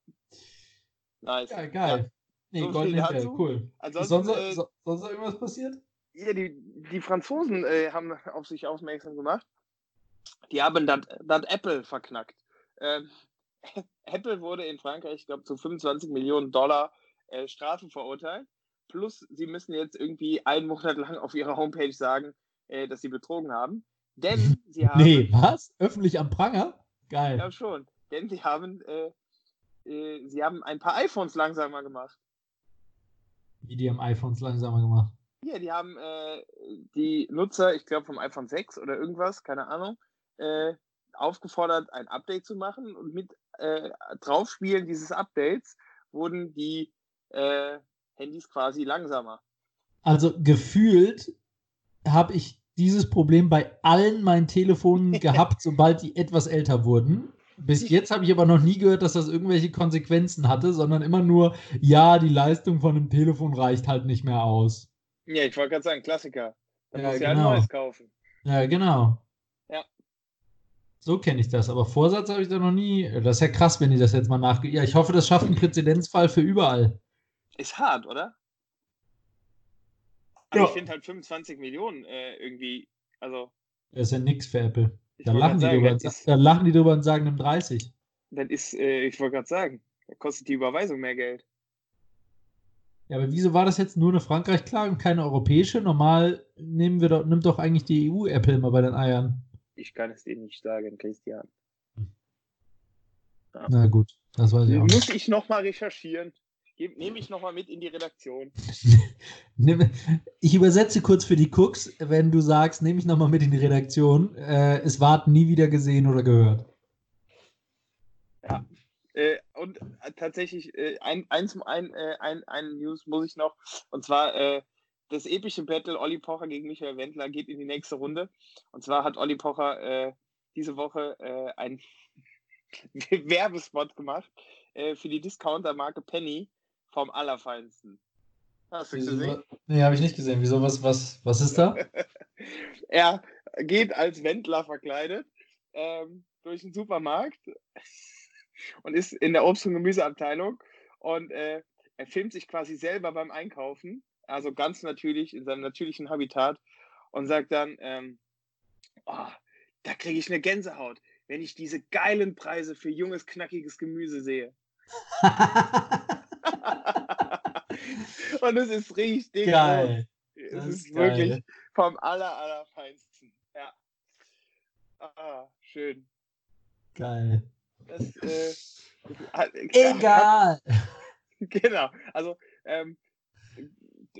Nice. Ja, geil. Ja. Nee, so Golden Himbeere, cool. Ansonsten, sonst, äh, sonst noch irgendwas passiert? Ja, die, die Franzosen äh, haben auf sich aufmerksam gemacht. Die haben das Apple verknackt. Ähm, Apple wurde in Frankreich, ich glaube, zu 25 Millionen Dollar äh, Strafe verurteilt. Plus, sie müssen jetzt irgendwie einen Monat lang auf ihrer Homepage sagen, äh, dass sie betrogen haben. Denn sie haben. Nee, was? Öffentlich am Pranger? Geil. Ja, schon. Denn sie haben, äh, äh, sie haben ein paar iPhones langsamer gemacht. Wie die haben iPhones langsamer gemacht? Ja, die haben äh, die Nutzer, ich glaube vom iPhone 6 oder irgendwas, keine Ahnung, äh, aufgefordert, ein Update zu machen und mit äh, Draufspielen dieses Updates wurden die äh, Handys quasi langsamer. Also gefühlt habe ich dieses Problem bei allen meinen Telefonen gehabt, sobald die etwas älter wurden. bis jetzt habe ich aber noch nie gehört, dass das irgendwelche Konsequenzen hatte, sondern immer nur, ja, die Leistung von einem Telefon reicht halt nicht mehr aus. Ja, ich wollte gerade sagen, Klassiker. Dann Ja, musst du ja genau. ein neues kaufen. Ja, genau. Ja. So kenne ich das, aber Vorsatz habe ich da noch nie. Das ist ja krass, wenn die das jetzt mal nachge. Ja, ich hoffe, das schafft einen Präzedenzfall für überall. Ist hart, oder? Aber Ja. ich finde halt 25 Millionen äh, irgendwie, also Das ist ja nix für Apple. Da lachen, sagen, drüber, ist, da lachen die drüber und sagen nimm 30. das ist äh, ich wollte gerade sagen, da kostet die Überweisung mehr Geld. Ja, aber wieso war das jetzt nur eine Frankreich-Klage und keine europäische? Normal nehmen wir doch, nimmt doch eigentlich die EU Apple immer bei den Eiern. Ich kann es dir nicht sagen, Christian. Na gut, das weiß ich auch. nicht. Muss ich nochmal recherchieren. Nehme ich nochmal mit in die Redaktion. Ich übersetze kurz für die Cooks, wenn du sagst, nehme ich nochmal mit in die Redaktion. Äh, es ward nie wieder gesehen oder gehört. Äh, und äh, tatsächlich, äh, ein, eins, ein, äh, ein, ein News muss ich noch. Und zwar äh, das epische Battle Olli Pocher gegen Michael Wendler geht in die nächste Runde. Und zwar hat Olli Pocher diese Woche einen Werbespot gemacht für die Discounter-Marke Penny vom Allerfeinsten. Hast du gesehen? Nee, habe ich nicht gesehen. Wieso? Was, was, was ist da? er geht als Wendler verkleidet ähm, durch den Supermarkt und ist in der Obst- und Gemüseabteilung und äh, er filmt sich quasi selber beim Einkaufen, also ganz natürlich in seinem natürlichen Habitat und sagt dann, ähm, oh, da kriege ich eine Gänsehaut, wenn ich diese geilen Preise für junges, knackiges Gemüse sehe. und es ist richtig Geil. gut. Es Das ist, ist wirklich vom aller, allerfeinsten. Ja. Ah, schön. Geil. Das, äh, hat- Egal. Genau. Also, ähm,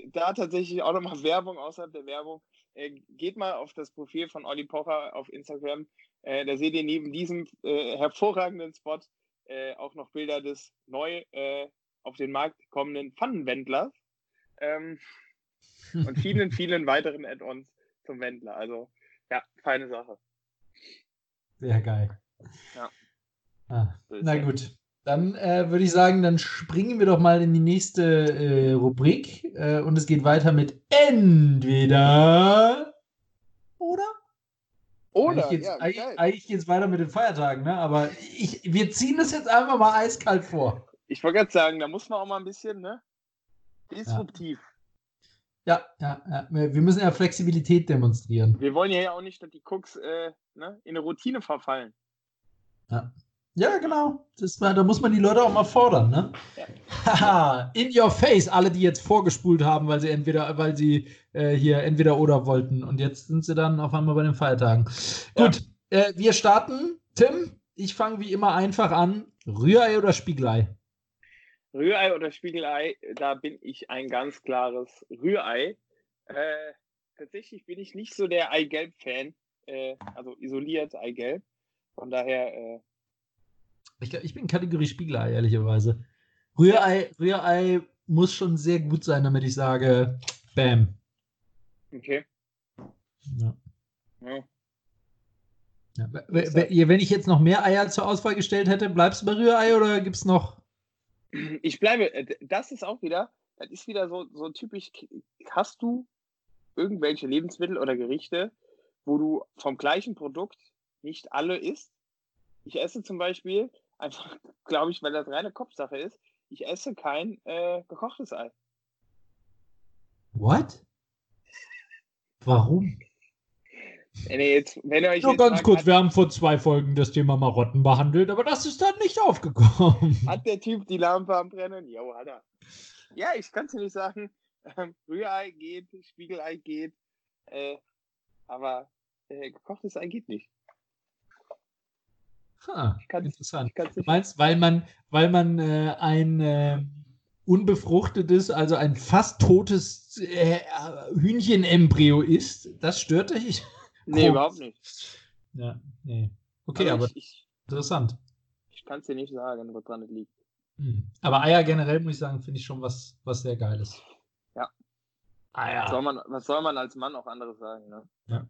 da tatsächlich auch nochmal Werbung außerhalb der Werbung. Äh, geht mal auf das Profil von Olli Pocher auf Instagram. Äh, da seht ihr neben diesem äh, hervorragenden Spot äh, auch noch Bilder des neu äh, auf den Markt kommenden Pfannenwendlers ähm, und vielen, vielen weiteren Add-ons zum Wendler. Also, ja, feine Sache. Sehr geil. Ja. Ah, na gut. Dann äh, würde ich sagen, dann springen wir doch mal in die nächste äh, Rubrik äh, und es geht weiter mit entweder oder. Oder, eigentlich ja, eigentlich geht's weiter mit den Feiertagen, ne? Aber ich, wir ziehen das jetzt einfach mal eiskalt vor. Ich wollte gerade sagen, da muss man auch mal ein bisschen, ne? Disruptiv. Ja, ja, ja. Wir wir müssen ja Flexibilität demonstrieren. Wir wollen ja auch nicht, dass die Cooks äh, ne, in eine Routine verfallen. Ja, genau. Das, war- da muss man die Leute auch mal fordern, ne? Ja. Haha, in your face, alle, die jetzt vorgespult haben, weil sie entweder, weil sie äh, hier entweder oder wollten. Und jetzt sind sie dann auf einmal bei den Feiertagen. Ja. Gut, äh, wir starten. Tim, ich fange wie immer einfach an. Rührei oder Spiegelei? Rührei oder Spiegelei, da bin ich ein ganz klares Rührei. Äh, tatsächlich bin ich nicht so der Eigelb-Fan, äh, also isoliert Eigelb. Von daher, äh, Ich, ich bin Kategorie Spiegelei, ehrlicherweise. Rührei, Rührei muss schon sehr gut sein, damit ich sage, bam. okay. Ja. Ja. Ja, wenn ich jetzt noch mehr Eier zur Auswahl gestellt hätte, bleibst du bei Rührei oder gibt es noch? Ich bleibe, äh, das ist auch wieder, das ist wieder so, so typisch, hast du irgendwelche Lebensmittel oder Gerichte, wo du vom gleichen Produkt nicht alle isst? Ich esse zum Beispiel, einfach, glaube ich, weil das reine Kopfsache ist, ich esse kein äh, gekochtes Ei. What? Warum? Wenn ihr jetzt, wenn ihr euch Nur ganz kurz, wir haben vor zwei Folgen das Thema Marotten behandelt, aber das ist dann nicht aufgekommen. hat der Typ die Lampe am Brennen? Jo, hat er. Ja, ich kann es nicht sagen. Ähm, Rührei geht, Spiegelei geht, äh, aber äh, gekochtes Ei geht nicht. Ha, interessant. Du meinst, weil man, weil man äh, ein äh, unbefruchtetes, also ein fast totes äh, Hühnchenembryo isst, das stört dich? Nee, Komisch. überhaupt nicht. Ja, nee. Okay, Also aber ich, ich, interessant. ich kann es dir nicht sagen, woran es liegt. Hm. Aber Eier generell, muss ich sagen, finde ich schon was, was sehr Geiles. Ja. Eier. Soll man, was soll man als Mann auch anderes sagen? Ne?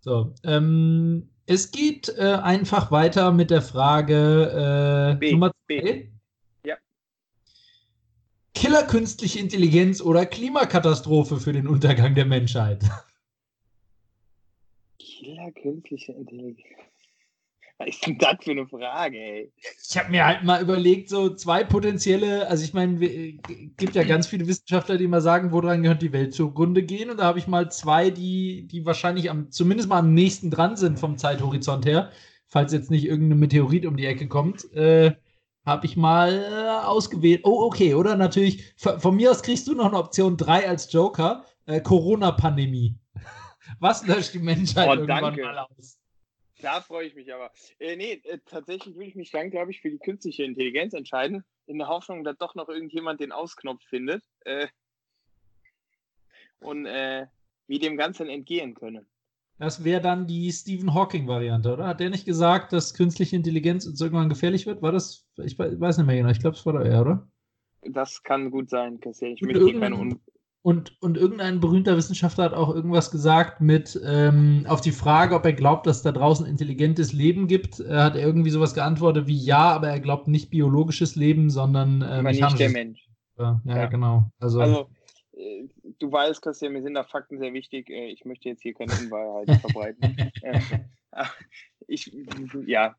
So, ähm, es geht äh, einfach weiter mit der Frage äh, B, Nummer B. zwei. Ja. Killer künstliche Intelligenz oder Klimakatastrophe für den Untergang der Menschheit? Killer künstliche Intelligenz. Was ist denn das für eine Frage, ey? Ich habe mir halt mal überlegt, so zwei potenzielle, also ich meine, es gibt ja ganz viele Wissenschaftler, die mal sagen, woran gehört die Welt zugrunde gehen. Und da habe ich mal zwei, die, die wahrscheinlich am, zumindest mal am nächsten dran sind vom Zeithorizont her, falls jetzt nicht irgendein Meteorit um die Ecke kommt, äh, habe ich mal äh, ausgewählt. Oh, okay, oder natürlich, von, von mir aus kriegst du noch eine Option 3 als Joker, äh, Corona-Pandemie. Was löscht die Menschheit Oh, irgendwann danke. mal aus? Da freue ich mich aber. Äh, nee, äh, tatsächlich würde ich mich dann, glaube ich, für die künstliche Intelligenz entscheiden, in der Hoffnung, dass doch noch irgendjemand den Ausknopf findet äh, und äh, wir dem Ganzen entgehen können. Das wäre dann die Stephen Hawking-Variante, oder? Hat der nicht gesagt, dass künstliche Intelligenz uns irgendwann gefährlich wird? War das? Ich we- weiß nicht mehr genau. Ich glaube, es war da er, oder? Das kann gut sein, Christian. Ich möchte hier keine Un Und, und irgendein berühmter Wissenschaftler hat auch irgendwas gesagt mit ähm, auf die Frage, ob er glaubt, dass da draußen intelligentes Leben gibt, äh, hat er irgendwie sowas geantwortet wie ja, aber er glaubt nicht biologisches Leben, sondern äh, aber nicht mechanisches. der Mensch. Ja, ja, Ja. genau. Also, Also, äh, du weißt, Christian, mir sind da Fakten sehr wichtig. Äh, ich möchte jetzt hier keine Unwahrheiten verbreiten. Äh, ich, ja.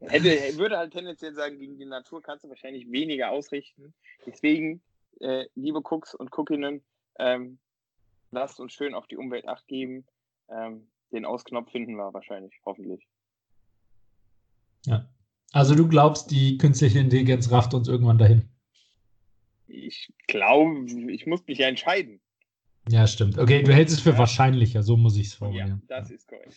Hätte, würde halt tendenziell sagen, gegen die Natur kannst du wahrscheinlich weniger ausrichten. Deswegen, äh, liebe Cooks und Cookinnen, ähm, lasst uns schön auf die Umwelt acht geben. Ähm, den Ausknopf finden wir wahrscheinlich, hoffentlich. ja. also du glaubst, die künstliche Intelligenz rafft uns irgendwann dahin. Ich glaube, ich muss mich ja entscheiden. Ja, stimmt. Okay, du hältst es für Ja. wahrscheinlicher, so muss ich es Ja, formulieren. das ist korrekt.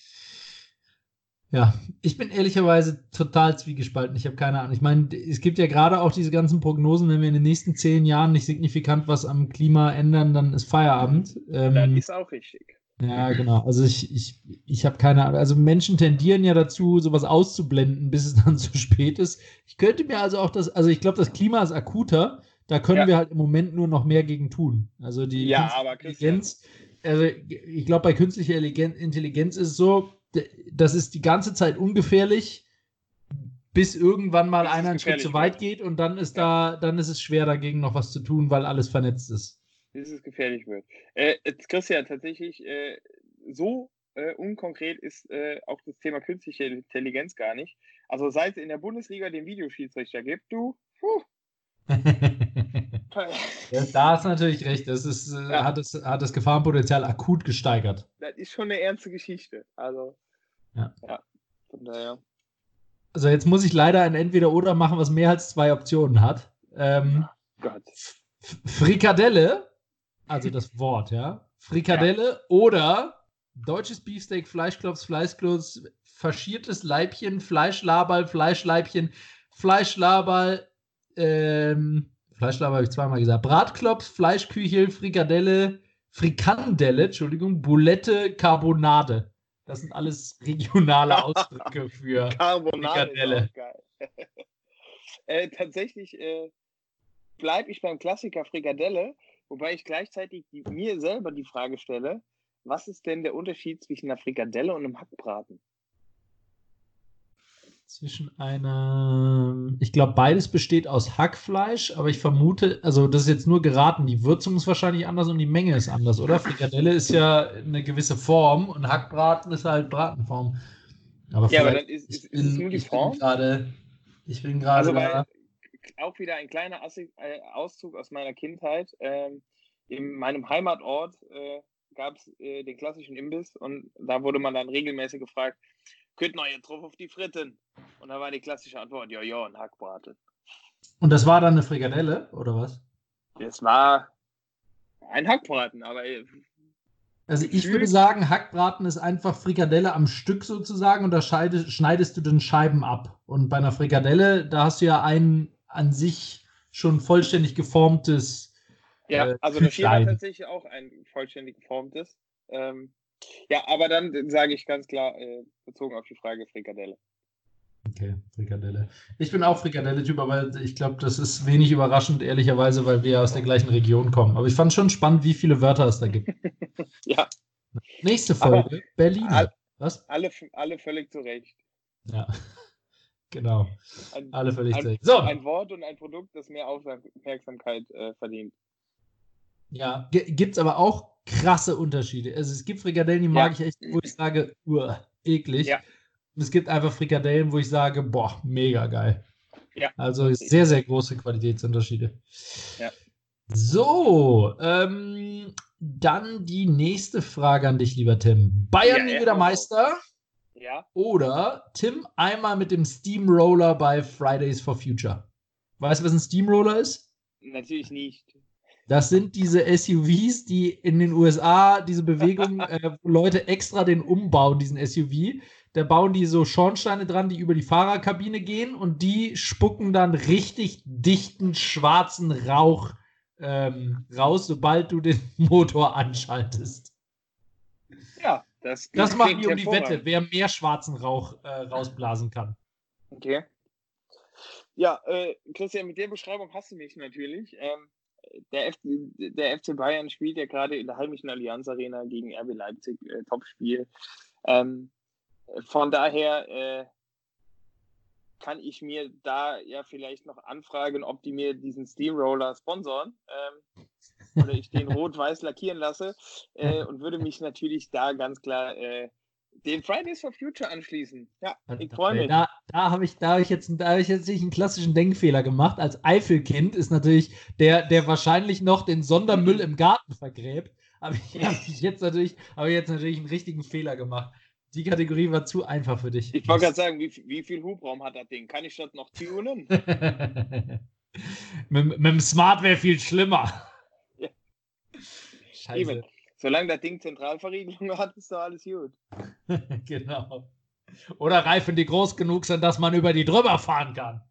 Ja, ich bin ehrlicherweise total zwiegespalten. Ich habe keine Ahnung. Ich meine, es gibt ja gerade auch diese ganzen Prognosen, wenn wir in den nächsten zehn Jahren nicht signifikant was am Klima ändern, dann ist Feierabend. Das Ähm, ist auch richtig. ja, genau. Also ich, ich, ich habe keine Ahnung. Also Menschen tendieren ja dazu, sowas auszublenden, bis es dann zu spät ist. Ich könnte mir also auch das, also ich glaube, das Klima ist akuter. Da können Ja. wir halt im Moment nur noch mehr gegen tun. Also die Ja, Intelligenz, also ich glaube, bei künstlicher Intelligen- Intelligenz ist es so, das ist die ganze Zeit ungefährlich, bis irgendwann mal es einer einen Schritt zu weit geht und dann ist da, dann ist es schwer dagegen noch was zu tun, weil alles vernetzt ist. bis es gefährlich wird. Äh, jetzt, Christian, tatsächlich, äh, so äh, unkonkret ist äh, auch das Thema künstliche Intelligenz gar nicht. Also seit es in der Bundesliga den Videoschiedsrichter gibt, du, puh, Ja, da hast du natürlich recht. Das ist, äh, Ja. hat, das, hat das Gefahrenpotenzial akut gesteigert. das ist schon eine ernste Geschichte. Also, Ja. Von daher. Also jetzt muss ich leider ein Entweder-Oder machen, was mehr als zwei Optionen hat. Ähm, Gott. Frikadelle, also das Wort, ja. Frikadelle oder deutsches Beefsteak, Fleischklops, Fleischklops, faschiertes Leibchen, Fleischlaberl, Fleischleibchen, Fleischlaberl, ähm, Fleischlaberl habe ich zweimal gesagt, Bratklops, Fleischküchel, Frikadelle, Frikandelle, Entschuldigung, Boulette, Carbonade. Das sind alles regionale Ausdrücke für Carbonade Frikadelle. äh, tatsächlich äh, bleibe ich beim Klassiker Frikadelle, wobei ich gleichzeitig die, mir selber die Frage stelle, was ist denn der Unterschied zwischen einer Frikadelle und einem Hackbraten? Zwischen einer, ich glaube, beides besteht aus Hackfleisch, aber ich vermute, also das ist jetzt nur geraten, die Würzung ist wahrscheinlich anders und die Menge ist anders, oder? Frikadelle ist ja eine gewisse Form und Hackbraten ist halt Bratenform. Aber Ja, aber dann ist- ist- ist es nur die ich Form? Bin grade, ich bin gerade Also, weil auch wieder ein kleiner äh, Auszug aus meiner Kindheit. Ähm, in meinem Heimatort äh, gab es äh, den klassischen Imbiss und da wurde man dann regelmäßig gefragt, könnt ihr jetzt drauf auf die Fritten? Und da war die klassische Antwort, ja, ja, ein Hackbraten. Und das war dann eine Frikadelle, oder was? Das war ein Hackbraten, aber äh, Also ich würde sagen, Hackbraten ist einfach Frikadelle am Stück sozusagen und da schneidest du den Scheiben ab. Und bei einer Frikadelle, da hast du ja ein an sich schon vollständig geformtes. ja, Äh, also das hier war tatsächlich auch ein vollständig geformtes. Ähm, ja, aber dann sage ich ganz klar, äh, bezogen auf die Frage Frikadelle. Okay, Frikadelle. Ich bin auch Frikadelle-Typ, aber ich glaube, das ist wenig überraschend, ehrlicherweise, weil wir ja aus der gleichen Region kommen. Aber ich fand schon spannend, wie viele Wörter es da gibt. Ja, Nächste Aber- Folge, Berliner. Al- Was? Alle, alle völlig zu Recht. Ja, genau. Ein, Alle völlig ein, zu Recht. So, ein Wort und ein Produkt, das mehr Aufmerksamkeit äh, verdient. ja, gibt es aber auch krasse Unterschiede. Also es gibt Frikadellen, die mag ich echt, wo ich sage, uah, eklig. Ja. Es gibt einfach Frikadellen, wo ich sage, boah, mega geil. Ja. Also sehr, sehr große Qualitätsunterschiede. Ja. So, ähm, dann die nächste Frage an dich, lieber Tim. Bayern Ja, nie wieder Meister Ja, oder Tim einmal mit dem Steamroller bei Fridays for Future? Weißt du, was ein Steamroller ist? natürlich nicht. Das sind diese SUVs, die in den USA diese Bewegung, äh, Leute extra den umbauen, diesen SUV. Da bauen die so Schornsteine dran, die über die Fahrerkabine gehen und die spucken dann richtig dichten schwarzen Rauch ähm, raus, sobald du den Motor anschaltest. Ja, das, Das machen klingt die um die. Wette, wer mehr schwarzen Rauch äh, rausblasen kann. Okay. Ja, äh, Christian, mit der Beschreibung hast du mich natürlich. Ähm, der, F der FC Bayern spielt ja gerade in der heimischen Allianz Arena gegen RB Leipzig, äh, Topspiel. Ähm, von daher äh, kann ich mir da ja vielleicht noch anfragen, ob die mir diesen Steamroller sponsoren ähm, oder ich den rot-weiß lackieren lasse äh, und würde mich natürlich da ganz klar äh, den Fridays for Future anschließen. Ja, ich freue mich. Da, da habe ich, da hab ich, jetzt, da hab ich jetzt einen klassischen Denkfehler gemacht. Als Eifelkind ist natürlich der, der wahrscheinlich noch den Sondermüll im Garten vergräbt. Aber ich habe jetzt natürlich, habe jetzt natürlich einen richtigen Fehler gemacht. Die Kategorie war zu einfach für dich. Ich wollte gerade sagen, wie, wie viel Hubraum hat das Ding? Kann ich das noch tunen? mit, mit dem Smart wäre viel schlimmer. Ja. Scheiße. Eben. Solange das Ding Zentralverriegelung hat, ist doch alles gut. genau. Oder Reifen, die groß genug sind, dass man über die drüber fahren kann.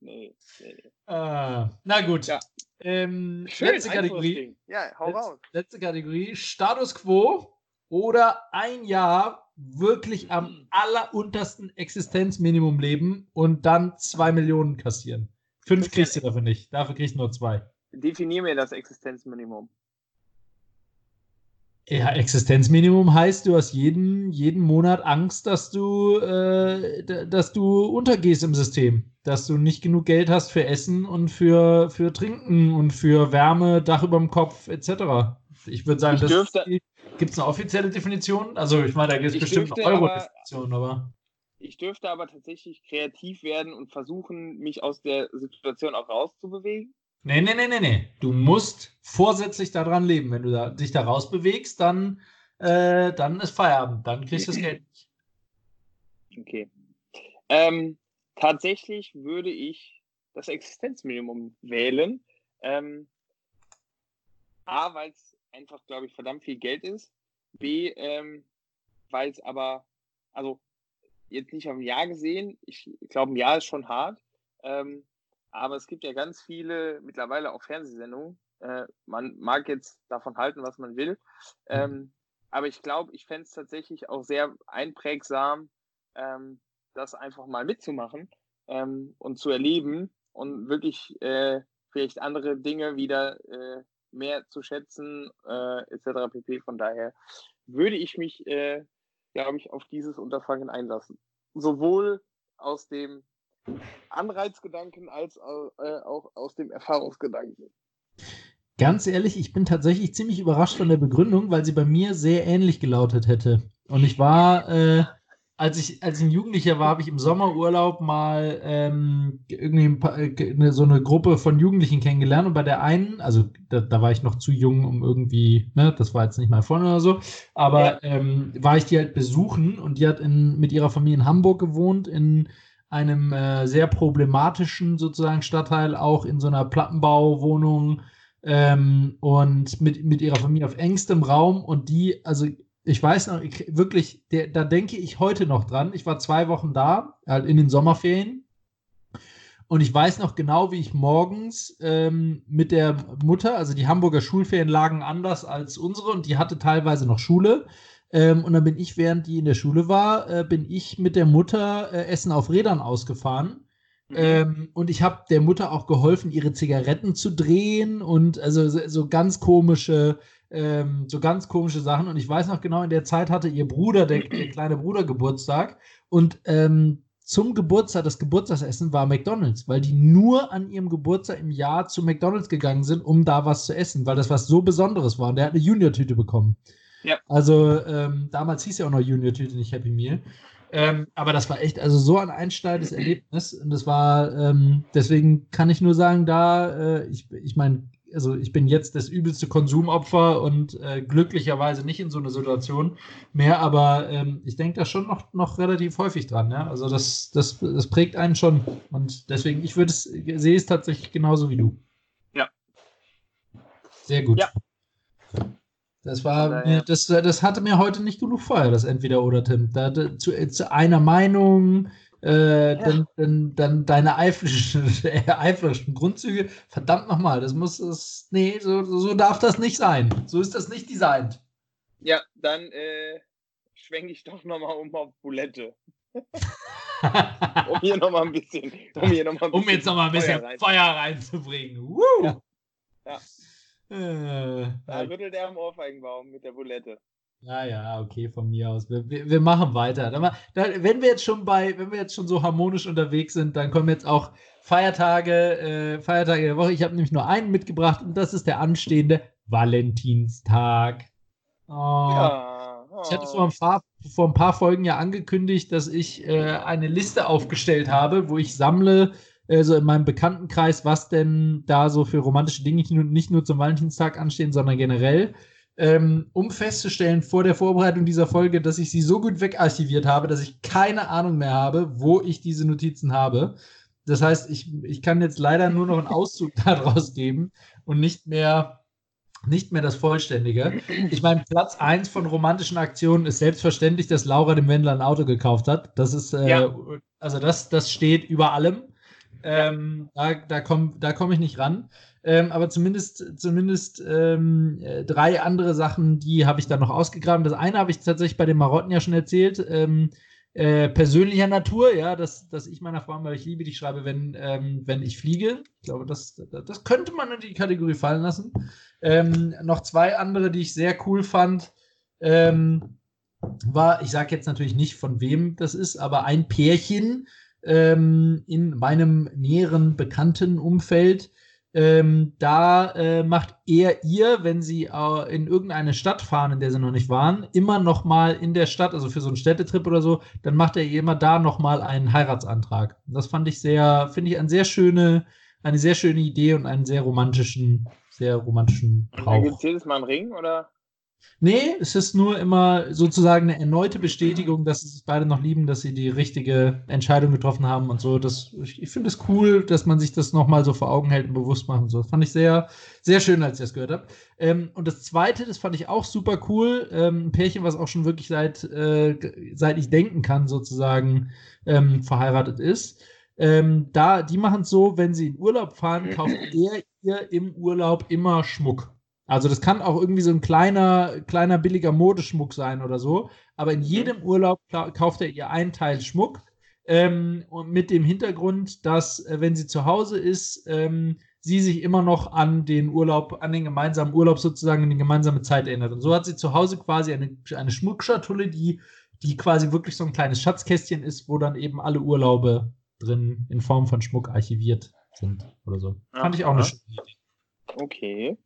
Nee, nee, nee. Äh, na gut. Ja. Ähm, Schön, letzte Kategorie. Ja, hau raus. letzte Kategorie. Status Quo oder ein Jahr wirklich am alleruntersten Existenzminimum leben und dann zwei Millionen kassieren. Fünf kriegst du dafür nicht. Dafür kriegst du nur zwei. Definier mir das Existenzminimum. Ja, Existenzminimum heißt, du hast jeden, jeden Monat Angst, dass du, äh, dass du untergehst im System. Dass du nicht genug Geld hast für Essen und für, für Trinken und für Wärme, Dach über dem Kopf, etc. Ich würde sagen, Ich das dürfte- gibt es eine offizielle Definition. Also ich meine, da gibt es bestimmt dürfte eine aber- Euro-Definition, aber. Ich dürfte aber tatsächlich kreativ werden und versuchen, mich aus der Situation auch rauszubewegen. Nee, nee, nee, nee, nee. Du musst vorsätzlich daran leben. Wenn du da, dich da rausbewegst, dann, äh, dann ist Feierabend. Dann kriegst du das Geld nicht. Okay. Ähm, tatsächlich würde ich das Existenzminimum wählen. Ähm, A, weil es einfach, glaube ich, verdammt viel Geld ist. B, ähm, weil es aber, also jetzt nicht auf ein Jahr gesehen, ich glaube, ein Jahr ist schon hart. Ähm, aber es gibt ja ganz viele, mittlerweile auch Fernsehsendungen. Äh, man mag jetzt davon halten, was man will. Ähm, aber ich glaube, ich fände es tatsächlich auch sehr einprägsam, ähm, das einfach mal mitzumachen ähm, und zu erleben und wirklich äh, vielleicht andere Dinge wieder äh, mehr zu schätzen, äh, etc. pp. Von daher würde ich mich, äh, glaube ich, auf dieses Unterfangen einlassen. Sowohl aus dem Anreizgedanken als äh, auch aus dem Erfahrungsgedanken. Ganz ehrlich, ich bin tatsächlich ziemlich überrascht von der Begründung, weil sie bei mir sehr ähnlich gelautet hätte. Und ich war, äh, als ich als ich ein Jugendlicher war, habe ich im Sommerurlaub mal ähm, irgendwie ein paar, äh, eine, so eine Gruppe von Jugendlichen kennengelernt und bei der einen, also da, da war ich noch zu jung, um irgendwie, ne, das war jetzt nicht mein Freund oder so, aber ähm, war ich die halt besuchen und die hat in, mit ihrer Familie in Hamburg gewohnt, in einem äh, sehr problematischen sozusagen Stadtteil, auch in so einer Plattenbauwohnung ähm, und mit, mit ihrer Familie auf engstem Raum und die, also ich weiß noch, ich, wirklich, der, da denke ich heute noch dran. Ich war zwei Wochen da, halt in den Sommerferien. Und ich weiß noch genau, wie ich morgens ähm, mit der Mutter, also die Hamburger Schulferien lagen anders als unsere und die hatte teilweise noch Schule. Ähm, und dann bin ich, während die in der Schule war, äh, bin ich mit der Mutter äh, Essen auf Rädern ausgefahren. Ähm, und ich habe der Mutter auch geholfen, ihre Zigaretten zu drehen und also so, so ganz komische ähm, so ganz komische Sachen. Und ich weiß noch genau, in der Zeit hatte ihr Bruder, der, der kleine Bruder, Geburtstag. Und ähm, zum Geburtstag, das Geburtstagsessen war McDonalds, weil die nur an ihrem Geburtstag im Jahr zu McDonalds gegangen sind, um da was zu essen, weil das was so Besonderes war. Und der hat eine Junior-Tüte bekommen. Ja. Also ähm, damals hieß ja auch noch Junior-Tüte, nicht Happy Meal. Ähm, aber das war echt, also so ein einschneidendes Erlebnis. Und das war, ähm, deswegen kann ich nur sagen, da, äh, ich, ich meine, also ich bin jetzt das übelste Konsumopfer und äh, glücklicherweise nicht in so einer Situation mehr, aber ähm, ich denke da schon noch, noch relativ häufig dran. Ja? Also das, das, das prägt einen schon. Und deswegen, ich würde es, sehe es tatsächlich genauso wie du. Ja. Sehr gut. Ja. Das war mir, das, das hatte mir heute nicht genug Feuer, das entweder oder Tim. Da, zu, zu einer Meinung, äh, ja. dann, dann, dann deine eifrischen, eifrischen Grundzüge. Verdammt nochmal, das muss es. Nee, so, so darf das nicht sein. So ist das nicht designt. Ja, dann äh, schwenke ich doch nochmal um auf Bulette. um hier nochmal ein bisschen. Um, hier noch mal ein bisschen um jetzt nochmal ein bisschen Feuer, rein. Feuer reinzubringen. Woo! Ja. ja. Äh, da rüttelt er am Ohrfeigenbaum mit der Bulette. Ja, ja, okay, von mir aus. Wir, wir, wir machen weiter. Da, da, wenn wir jetzt schon bei, wenn wir jetzt schon so harmonisch unterwegs sind, dann kommen jetzt auch Feiertage, äh, Feiertage der Woche. Ich habe nämlich nur einen mitgebracht und das ist der anstehende Valentinstag. Oh. Ja. Oh. Ich hatte vor ein, paar, vor ein paar Folgen ja angekündigt, dass ich äh, eine Liste aufgestellt habe, wo ich sammle, äh, so in meinem Bekanntenkreis, was denn da so für romantische Dinge nicht nur zum Valentinstag anstehen, sondern generell ähm, um festzustellen vor der Vorbereitung dieser Folge, dass ich sie so gut wegarchiviert habe, dass ich keine Ahnung mehr habe, wo ich diese Notizen habe. Das heißt, ich, ich kann jetzt leider nur noch einen Auszug daraus geben und nicht mehr, nicht mehr das Vollständige. Ich meine, Platz 1 von romantischen Aktionen ist selbstverständlich, dass Laura dem Wendler ein Auto gekauft hat. Das ist, äh, ja. also das, das steht über allem. Ähm, da da komme da komm ich nicht ran. Ähm, aber zumindest, zumindest ähm, äh, drei andere Sachen, die habe ich dann noch ausgegraben. Das eine habe ich tatsächlich bei den Marotten ja schon erzählt. Ähm, äh, persönlicher Natur, ja, dass, dass ich meiner Frau, weil ich liebe dich, schreibe, wenn, ähm, wenn ich fliege. Ich glaube, das, das könnte man in die Kategorie fallen lassen. Ähm, noch zwei andere, die ich sehr cool fand, ähm, war, ich sage jetzt natürlich nicht, von wem das ist, aber ein Pärchen in meinem näheren bekannten Umfeld, ähm, da äh, macht er ihr, wenn sie äh, in irgendeine Stadt fahren, in der sie noch nicht waren, immer noch mal in der Stadt, also für so einen Städtetrip oder so, dann macht er ihr immer da noch mal einen Heiratsantrag. das fand ich sehr, finde ich eine sehr schöne, eine sehr schöne Idee und einen sehr romantischen, sehr romantischen Brauch. Und dann gibt es jedes Mal einen Ring oder? Nee, es ist nur immer sozusagen eine erneute Bestätigung, dass sie sich beide noch lieben, dass sie die richtige Entscheidung getroffen haben und so. Das, ich, ich finde es cool, dass man sich das nochmal so vor Augen hält und bewusst so. Das fand ich sehr, sehr schön, als ich das gehört habe. Ähm, und das zweite, das fand ich auch super cool. Ähm, ein Pärchen, was auch schon wirklich seit, äh, seit ich denken kann, sozusagen ähm, verheiratet ist. Ähm, da, die machen es so, wenn sie in Urlaub fahren, kauft er ihr im Urlaub immer Schmuck. Also das kann auch irgendwie so ein kleiner, kleiner billiger Modeschmuck sein oder so. Aber in mhm. jedem Urlaub kauft er ihr einen Teil Schmuck. Ähm, und mit dem Hintergrund, dass, äh, wenn sie zu Hause ist, ähm, sie sich immer noch an den Urlaub, an den gemeinsamen Urlaub sozusagen, an die gemeinsame Zeit erinnert. Und so hat sie zu Hause quasi eine, eine Schmuckschatulle, die, die quasi wirklich so ein kleines Schatzkästchen ist, wo dann eben alle Urlaube drin in Form von Schmuck archiviert sind oder so. Aha. Fand ich auch eine schöne Idee. Okay.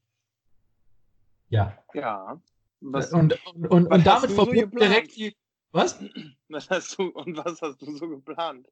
Ja. Ja. Was, und, und, und, und damit verbunden so direkt die. Was? Was hast du und was hast du so geplant?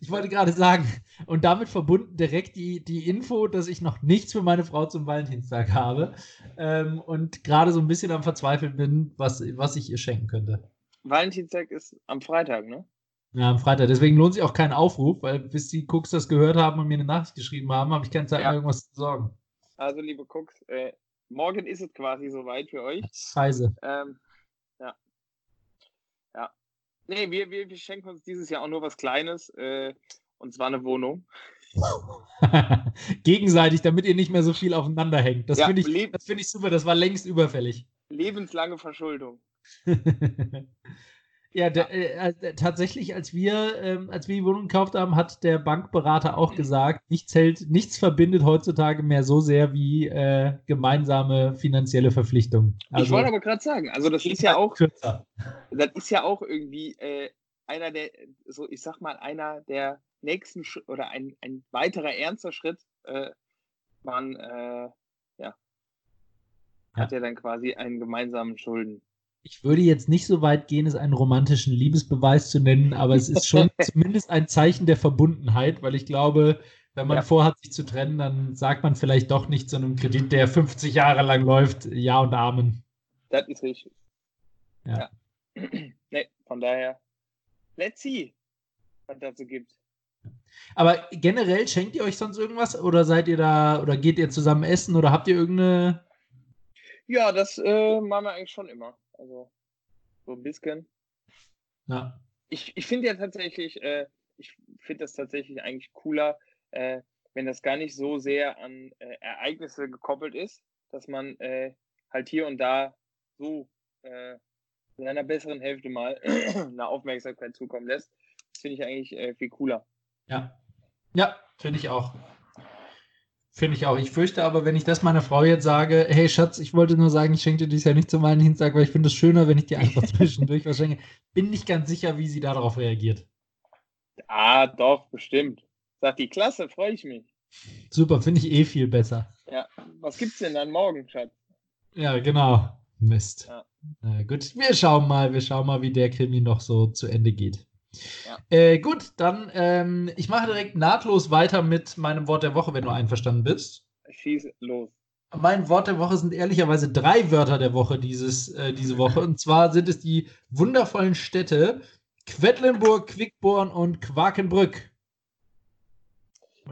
Ich wollte gerade sagen, und damit verbunden direkt die, die Info, dass ich noch nichts für meine Frau zum Valentinstag habe ähm, und gerade so ein bisschen am Verzweifeln bin, was, was ich ihr schenken könnte. Valentinstag ist am Freitag, ne? Ja, am Freitag. Deswegen lohnt sich auch kein Aufruf, weil bis die Cooks das gehört haben und mir eine Nachricht geschrieben haben, habe ich keine Zeit ja. mehr, irgendwas zu sorgen. Also, liebe Cooks, äh, morgen ist es quasi soweit für euch. Scheiße. Ähm, ja. Ja. Nee, wir, wir, wir, schenken uns dieses Jahr auch nur was Kleines, äh, und zwar eine Wohnung. Gegenseitig, damit ihr nicht mehr so viel aufeinander hängt. Das ja, finde ich, find ich super, das war längst überfällig. Lebenslange Verschuldung. Ja, der, äh, äh, tatsächlich, als wir, ähm, als wir die Wohnung gekauft haben, hat der Bankberater auch gesagt, nichts hält, nichts verbindet heutzutage mehr so sehr wie äh, gemeinsame finanzielle Verpflichtungen. Also, ich wollte aber gerade sagen, also das ist ja auch, kürzer. das ist ja auch irgendwie äh, einer der, so ich sag mal, einer der nächsten Sch oder ein, ein weiterer ernster Schritt, äh, man äh, ja, hat ja dann quasi einen gemeinsamen Schulden ich würde jetzt nicht so weit gehen, es einen romantischen Liebesbeweis zu nennen, aber es ist schon zumindest ein Zeichen der Verbundenheit, weil ich glaube, wenn man ja. vorhat, sich zu trennen, dann sagt man vielleicht doch nicht zu einem Kredit, der 50 Jahre lang läuft, Ja und Amen. Das ist richtig. Ja. ja. nee, von daher, let's see, was dazu gibt. Aber generell schenkt ihr euch sonst irgendwas oder seid ihr da oder geht ihr zusammen essen oder habt ihr irgendeine. Ja, das äh, machen wir eigentlich schon immer. Also so ein bisschen. Ja. Ich, ich finde ja tatsächlich, äh, ich finde das tatsächlich eigentlich cooler, äh, wenn das gar nicht so sehr an äh, Ereignisse gekoppelt ist, dass man äh, halt hier und da so äh, seiner besseren Hälfte mal eine Aufmerksamkeit zukommen lässt. Das finde ich eigentlich äh, viel cooler. Ja. Ja, finde ich auch. Finde ich auch. Ich fürchte aber, wenn ich das meiner Frau jetzt sage, hey Schatz, ich wollte nur sagen, ich schenke dir dies ja nicht zum Valentinstag, weil ich finde es schöner, wenn ich dir einfach zwischendurch was schenke. Bin nicht ganz sicher, wie sie darauf reagiert. Ah, doch, bestimmt. Sagt die Klasse, freue ich mich. Super, finde ich eh viel besser. Ja, was gibt's denn dann morgen, Schatz? Ja, genau. Mist. Ja. Na gut, wir schauen mal, wir schauen mal, wie der Krimi noch so zu Ende geht. Ja. Äh, gut, dann ähm, ich mache direkt nahtlos weiter mit meinem Wort der Woche, wenn du einverstanden bist. Schieß los. Mein Wort der Woche sind ehrlicherweise drei Wörter der Woche dieses, äh, diese Woche. Und zwar sind es die wundervollen Städte Quedlinburg, Quickborn und Quakenbrück.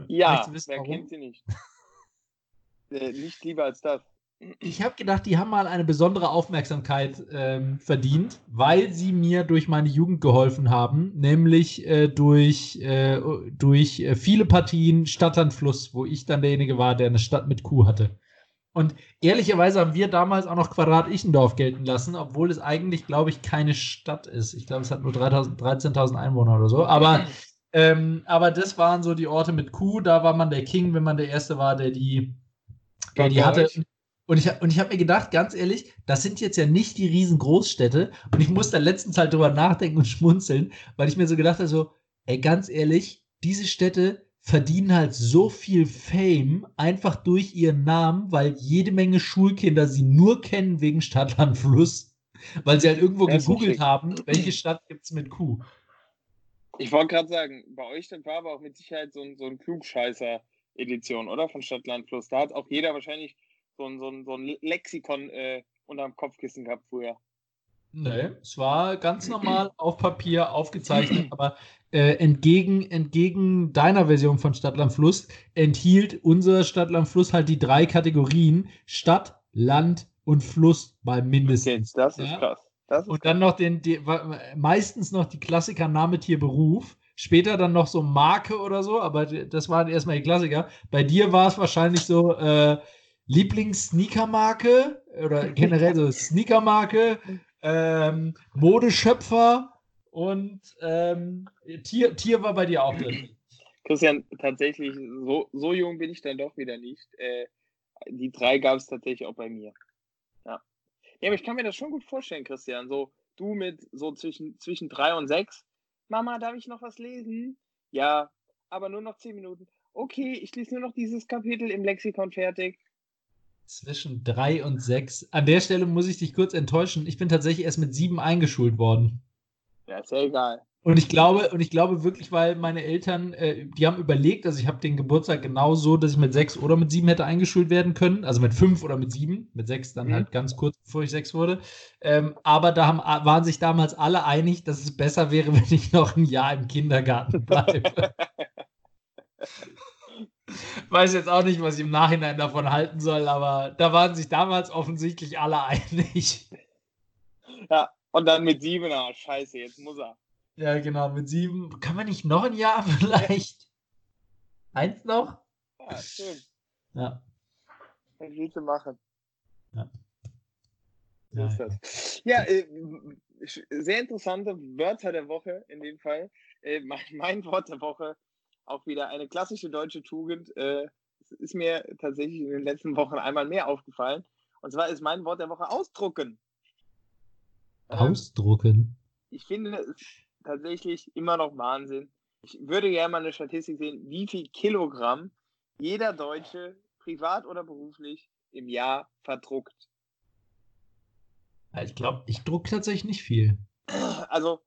Ja, wissen, wer warum? kennt sie nicht? äh, nicht lieber als das ich habe gedacht, die haben mal eine besondere Aufmerksamkeit ähm, verdient, weil sie mir durch meine Jugend geholfen haben, nämlich äh, durch, äh, durch äh, viele Partien Stadt an Fluss, wo ich dann derjenige war, der eine Stadt mit Kuh hatte. Und ehrlicherweise haben wir damals auch noch Quadrat Ichendorf gelten lassen, obwohl es eigentlich, glaube ich, keine Stadt ist. Ich glaube, es hat nur 13.000 Einwohner oder so. Aber, ähm, aber das waren so die Orte mit Kuh. Da war man der King, wenn man der Erste war, der die, der die hatte. Und ich, und ich habe mir gedacht, ganz ehrlich, das sind jetzt ja nicht die riesen Großstädte. Und ich musste letztens halt drüber nachdenken und schmunzeln, weil ich mir so gedacht habe, so, ey, ganz ehrlich, diese Städte verdienen halt so viel Fame einfach durch ihren Namen, weil jede Menge Schulkinder sie nur kennen wegen Stadtland Fluss, weil sie halt irgendwo gegoogelt haben, welche Stadt gibt es mit Kuh. Ich wollte gerade sagen, bei euch dann war aber auch mit Sicherheit so ein, so ein Klugscheißer-Edition, oder? Von Stadtland Fluss. Da hat auch jeder wahrscheinlich so ein, so ein, so ein Lexikon äh, unterm Kopfkissen gehabt früher. Nee, es war ganz normal auf Papier aufgezeichnet, aber äh, entgegen, entgegen deiner Version von Stadtland Fluss enthielt unser Stadtland Fluss halt die drei Kategorien Stadt, Land und Fluss mal mindestens. Okay, das ist ja? krass. Das ist und dann noch den, die, meistens noch die Klassiker Name, Tier, Beruf. Später dann noch so Marke oder so, aber das waren erstmal die Klassiker. Bei dir war es wahrscheinlich so, äh, Lieblings-Sneaker-Marke oder generell so Sneaker-Marke, ähm, Modeschöpfer und ähm, Tier, Tier war bei dir auch drin. Christian, tatsächlich, so, so jung bin ich dann doch wieder nicht. Äh, die drei gab es tatsächlich auch bei mir. Ja. ja, aber ich kann mir das schon gut vorstellen, Christian. So, du mit so zwischen, zwischen drei und sechs. Mama, darf ich noch was lesen? Ja, aber nur noch zehn Minuten. Okay, ich lese nur noch dieses Kapitel im Lexikon fertig zwischen drei und sechs. An der Stelle muss ich dich kurz enttäuschen. Ich bin tatsächlich erst mit sieben eingeschult worden. Ja, ist ja egal. Und ich glaube, und ich glaube wirklich, weil meine Eltern, äh, die haben überlegt, also ich habe den Geburtstag genau so, dass ich mit sechs oder mit sieben hätte eingeschult werden können, also mit fünf oder mit sieben, mit sechs dann mhm. halt ganz kurz bevor ich sechs wurde. Ähm, aber da haben, waren sich damals alle einig, dass es besser wäre, wenn ich noch ein Jahr im Kindergarten bleibe. weiß jetzt auch nicht, was ich im Nachhinein davon halten soll, aber da waren sich damals offensichtlich alle einig. Ja, und dann mit sieben, ah, scheiße, jetzt muss er. Ja, genau, mit sieben. Kann man nicht noch ein Jahr vielleicht? Eins noch? Ja, schön. Ja. Was willst du machen? Ja. So ist das. Ja, äh, sehr interessante Wörter der Woche in dem Fall. Äh, mein, mein, Wort der Woche, auch wieder eine klassische deutsche Tugend. Äh, ist mir tatsächlich in den letzten Wochen einmal mehr aufgefallen. Und zwar ist mein Wort der Woche ausdrucken. Ähm, ausdrucken? Ich finde es tatsächlich immer noch Wahnsinn. Ich würde gerne mal eine Statistik sehen, wie viel Kilogramm jeder Deutsche, privat oder beruflich, im Jahr verdruckt. Ich glaube, ich druck tatsächlich nicht viel. Also,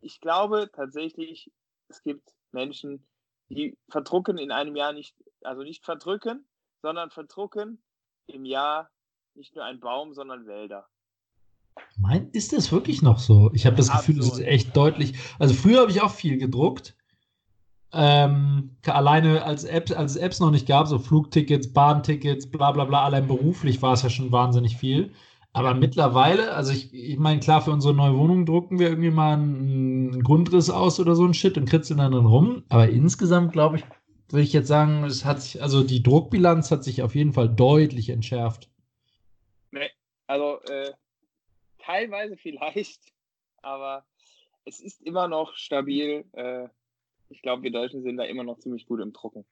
ich glaube tatsächlich, es gibt Menschen, die verdrucken in einem Jahr nicht, also nicht verdrücken, sondern verdrucken im Jahr nicht nur ein Baum, sondern Wälder. Mein, ist das wirklich noch so? Ich habe das Gefühl, das ist echt deutlich. Also früher habe ich auch viel gedruckt. Ähm, alleine als Apps, als es Apps noch nicht gab, so Flugtickets, Bahntickets, bla bla bla, allein beruflich war es ja schon wahnsinnig viel. Aber mittlerweile, also ich, ich meine, klar, für unsere neue Wohnung drucken wir irgendwie mal einen Grundriss aus oder so ein Shit und kritzeln dann drin rum. Aber insgesamt, glaube ich, würde ich jetzt sagen, es hat sich, also die Druckbilanz hat sich auf jeden Fall deutlich entschärft. Nee, also äh, teilweise vielleicht, aber es ist immer noch stabil. Äh, ich glaube, wir Deutschen sind da immer noch ziemlich gut im Drucken.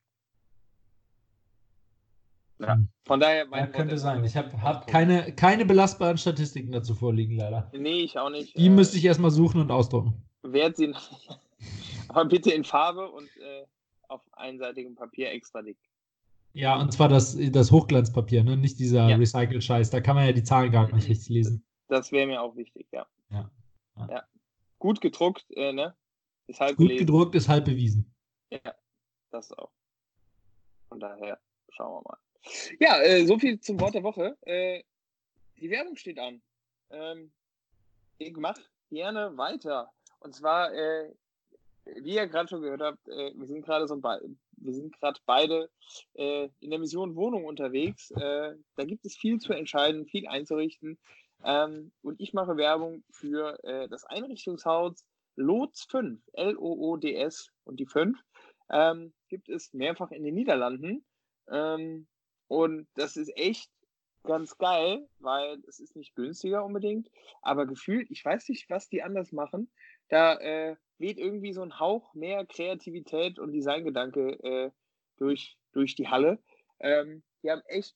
Ja. Hm. Von daher. Ja, könnte sein. Ich habe hab keine, keine belastbaren Statistiken dazu vorliegen, leider. Nee, ich auch nicht. Die äh, müsste ich erstmal suchen und ausdrucken. Wert sie. Aber bitte in Farbe und äh, auf einseitigem Papier extra dick. Ja, und zwar das, das Hochglanzpapier, ne? nicht dieser ja. Recycle-Scheiß. Da kann man ja die Zahlen gar nicht richtig lesen. Das wäre mir auch wichtig, ja. Ja. ja. ja. Gut gedruckt, äh, ne? Ist halb Gut gelesen. gedruckt ist halb bewiesen. Ja, das auch. Von daher schauen wir mal. Ja, äh, so viel zum Wort der Woche. Äh, die Werbung steht an. Ähm, ich mache gerne weiter. Und zwar, äh, wie ihr gerade schon gehört habt, äh, wir sind gerade so wir sind gerade beide äh, in der Mission Wohnung unterwegs. Äh, da gibt es viel zu entscheiden, viel einzurichten. Ähm, und ich mache Werbung für das Einrichtungshaus Lots 5, L-O-O-D-S und die 5. Ähm, gibt es mehrfach in den Niederlanden. Ähm, und das ist echt ganz geil, weil es ist nicht günstiger unbedingt, aber gefühlt, ich weiß nicht, was die anders machen. Da äh, weht irgendwie so ein Hauch mehr Kreativität und Designgedanke äh, durch, durch die Halle. Ähm, die haben echt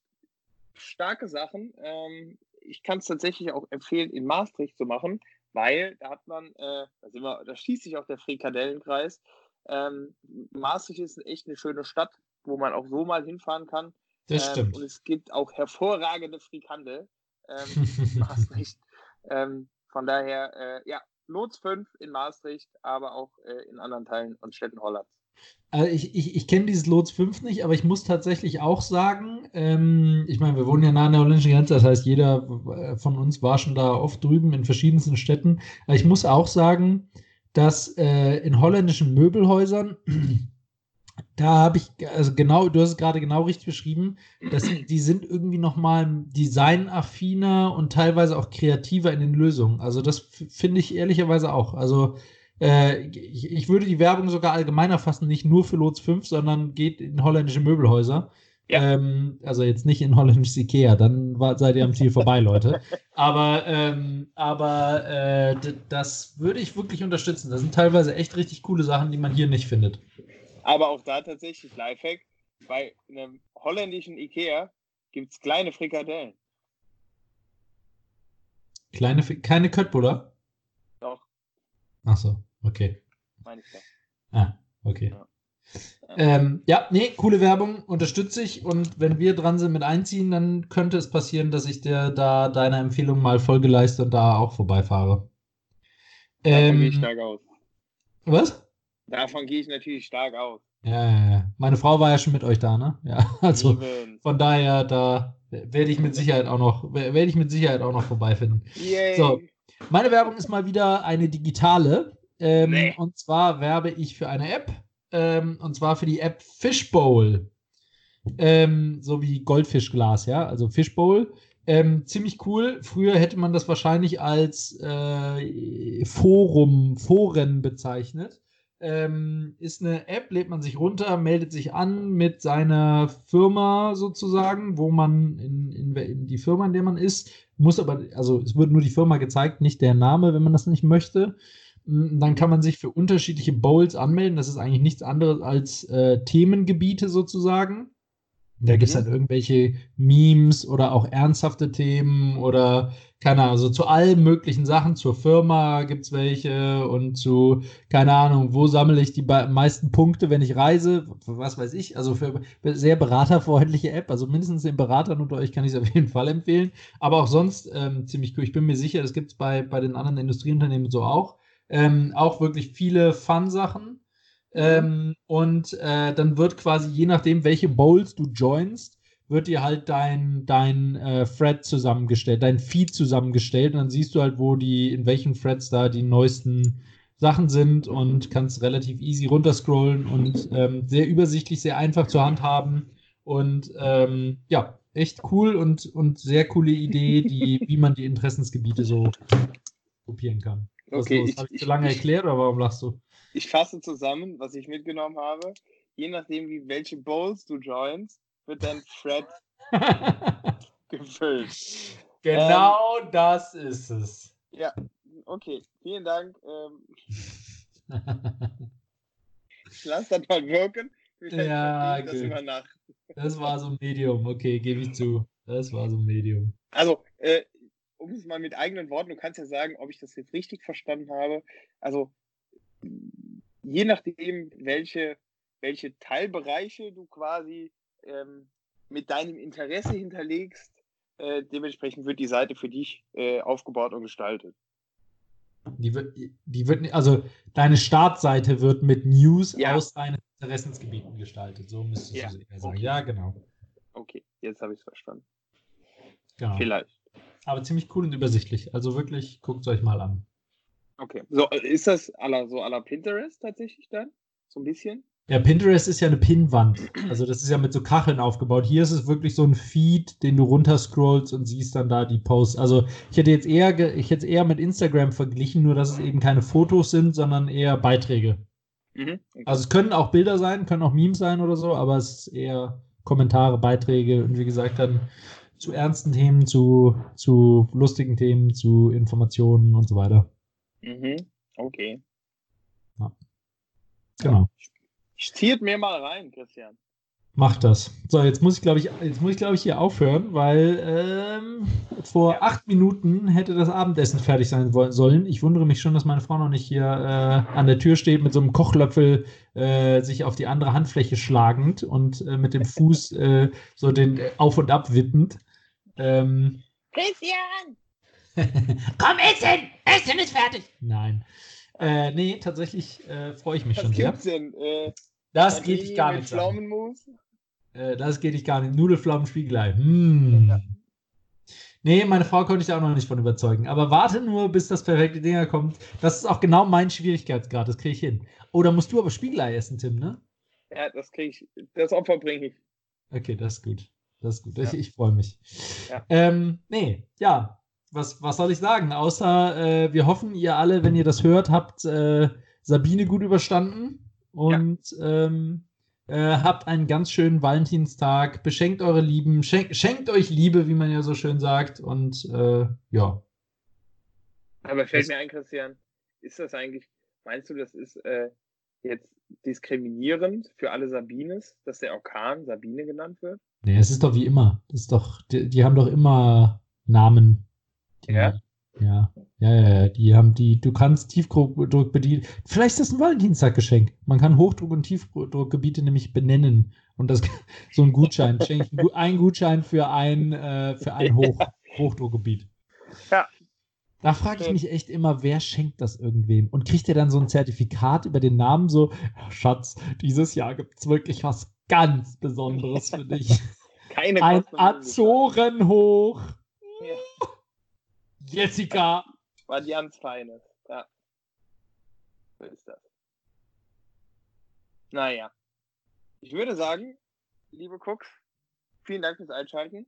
starke Sachen. Ähm, ich kann es tatsächlich auch empfehlen, in Maastricht zu machen, weil da hat man, äh, da, sind wir, da schließt sich auch der Frikadellenkreis. Ähm, Maastricht ist echt eine schöne Stadt, wo man auch so mal hinfahren kann. Das ähm, stimmt. Und es gibt auch hervorragende Frikandel. Ähm, Maastricht. Ähm, von daher, äh, ja, Lots 5 in Maastricht, aber auch äh, in anderen Teilen und Städten Hollands. Also ich, ich, ich kenne dieses Lots 5 nicht, aber ich muss tatsächlich auch sagen, ähm, ich meine, wir wohnen ja nah an der holländischen Grenze, das heißt, jeder äh, von uns war schon da oft drüben in verschiedensten Städten. Aber ich muss auch sagen, dass äh, in holländischen Möbelhäusern da habe ich, also genau, du hast es gerade genau richtig beschrieben, dass die sind irgendwie nochmal designaffiner und teilweise auch kreativer in den Lösungen. Also das finde ich ehrlicherweise auch. Also äh, ich, ich, würde die Werbung sogar allgemeiner fassen, nicht nur für Lots 5, sondern geht in holländische Möbelhäuser. Ja. Ähm, also jetzt nicht in holländisches Ikea, dann war, seid ihr am Ziel vorbei, Leute. Aber, ähm, aber äh, das würde ich wirklich unterstützen. Das sind teilweise echt richtig coole Sachen, die man hier nicht findet. Aber auch da tatsächlich Lifehack. Bei einem holländischen Ikea gibt es kleine Frikadellen. Kleine, keine Köttbullar? Doch. Ach so, okay. Meine ich doch. Ah, okay. Ja. Ähm, ja, nee, coole Werbung, unterstütze ich. Und wenn wir dran sind mit einziehen, dann könnte es passieren, dass ich dir da deiner Empfehlung mal Folge leiste und da auch vorbeifahre. Ähm, gehe ich stark aus. Was? Davon gehe ich natürlich stark aus. Ja, ja, ja. Meine Frau war ja schon mit euch da, ne? Ja, also Lieben. von daher, da werde ich mit Sicherheit auch noch, werde ich mit Sicherheit auch noch vorbeifinden. Yay. So, meine Werbung ist mal wieder eine digitale. Ähm, nee. Und zwar werbe ich für eine App. Ähm, und zwar für die App Fishbowl. Ähm, so wie Goldfischglas, ja, also Fishbowl. Ähm, ziemlich cool. Früher hätte man das wahrscheinlich als äh, Forum, Foren bezeichnet. Ähm, ist eine App, lädt man sich runter, meldet sich an mit seiner Firma sozusagen, wo man in, in, in, die Firma, in der man ist, muss aber, also es wird nur die Firma gezeigt, nicht der Name, wenn man das nicht möchte. Mm, dann kann man sich für unterschiedliche Bowls anmelden. Das ist eigentlich nichts anderes als äh, Themengebiete sozusagen. Da gibt es halt irgendwelche Memes oder auch ernsthafte Themen oder keine Ahnung, also zu allen möglichen Sachen. Zur Firma gibt es welche und zu, keine Ahnung, wo sammle ich die meisten Punkte, wenn ich reise, was weiß ich. Also für sehr beraterfreundliche App, also mindestens den Beratern unter euch kann ich es auf jeden Fall empfehlen. Aber auch sonst ähm, ziemlich cool. Ich bin mir sicher, das gibt es bei, bei den anderen Industrieunternehmen so auch. Ähm, auch wirklich viele Fun-Sachen. Ähm, und äh, dann wird quasi, je nachdem, welche Bowls du joinst, wird dir halt dein, dein äh, Thread zusammengestellt, dein Feed zusammengestellt. Und dann siehst du halt, wo die, in welchen Threads da die neuesten Sachen sind und kannst relativ easy runterscrollen und ähm, sehr übersichtlich, sehr einfach zur Hand haben. Und ähm, ja, echt cool und, und sehr coole Idee, die, wie man die Interessensgebiete so kopieren kann. Okay, Habe ich zu lange ich, erklärt oder warum lachst du? Ich fasse zusammen, was ich mitgenommen habe. Je nachdem, wie welche Bowls du joinst, wird dein Thread gefüllt. Genau ähm, das ist es. Ja, okay. Vielen Dank. Ähm, ich lasse das mal wirken. ja, das, okay. das war so ein Medium. Okay, gebe ich zu. Das war so ein Medium. Also, äh, um es mal mit eigenen Worten, du kannst ja sagen, ob ich das jetzt richtig verstanden habe. Also, je nachdem, welche, welche Teilbereiche du quasi ähm, mit deinem Interesse hinterlegst, äh, dementsprechend wird die Seite für dich äh, aufgebaut und gestaltet. Die wird, die wird, also deine Startseite wird mit News ja. aus deinen Interessensgebieten gestaltet. So müsstest ja. du eher sagen. Okay. Ja, genau. Okay, jetzt habe ich es verstanden. Genau. Vielleicht. Aber ziemlich cool und übersichtlich. Also wirklich, guckt es euch mal an. Okay. So, ist das aller, so aller Pinterest tatsächlich dann? So ein bisschen? Ja, Pinterest ist ja eine Pinnwand. Also das ist ja mit so Kacheln aufgebaut. Hier ist es wirklich so ein Feed, den du runterscrollst und siehst dann da die Posts. Also ich hätte jetzt eher, ich hätte eher mit Instagram verglichen, nur dass es eben keine Fotos sind, sondern eher Beiträge. Mhm, okay. Also es können auch Bilder sein, können auch Memes sein oder so, aber es ist eher Kommentare, Beiträge und wie gesagt dann zu ernsten Themen, zu, zu lustigen Themen, zu Informationen und so weiter. Mhm, okay. Ja. Genau. Ich ziehe mir mal rein, Christian. Mach das. So, jetzt muss ich, glaube ich, jetzt muss ich, glaube ich, hier aufhören, weil ähm, vor ja. acht Minuten hätte das Abendessen fertig sein sollen. Ich wundere mich schon, dass meine Frau noch nicht hier äh, an der Tür steht mit so einem Kochlöffel äh, sich auf die andere Handfläche schlagend und äh, mit dem Fuß äh, so den auf und ab wippend. Ähm, Christian! Komm, Essen! Essen ist fertig! Nein. Äh, nee, tatsächlich äh, freue ich mich Was schon sehr. Denn? Äh, das geht dich gar nicht. Pflaumenmus? Äh, das geht dich gar nicht. Nudelflammen Spiegelei. Hm. Ja. Nee, meine Frau konnte ich da auch noch nicht von überzeugen. Aber warte nur, bis das perfekte Dinger kommt. Das ist auch genau mein Schwierigkeitsgrad. Das kriege ich hin. Oh, da musst du aber Spiegelei essen, Tim, ne? Ja, das kriege ich. Das Opfer bringe ich. Okay, das ist gut. Das ist gut. Ja. Ich, ich freue mich. Ja. Ähm, nee, ja was, was soll ich sagen? Außer äh, wir hoffen, ihr alle, wenn ihr das hört, habt äh, Sabine gut überstanden und ja. ähm, äh, habt einen ganz schönen Valentinstag. Beschenkt eure Lieben, schenkt, schenkt euch Liebe, wie man ja so schön sagt. Und äh, ja. Aber fällt das, mir ein, Christian, ist das eigentlich, meinst du, das ist äh, jetzt diskriminierend für alle Sabines, dass der Orkan Sabine genannt wird? Nee, es ist doch wie immer. Das ist doch, die, die haben doch immer Namen. Ja. Ja, ja, ja, die haben die, du kannst Tiefdruck bedienen. Vielleicht ist das ein Valentinstaggeschenk. Man kann Hochdruck- und Tiefdruckgebiete nämlich benennen. Und das so ein Gutschein, ein Gutschein für ein, äh, für ein Hoch, Hochdruckgebiet. Ja. Da frage ich mich echt immer, wer schenkt das irgendwem? Und kriegt er dann so ein Zertifikat über den Namen, so, Schatz, dieses Jahr gibt es wirklich was ganz Besonderes für dich. Keine Ein Azorenhoch. Ja. Jessica. War die ganz feines. Ja. So ist das. Naja. Ich würde sagen, liebe Cooks, vielen Dank fürs Einschalten.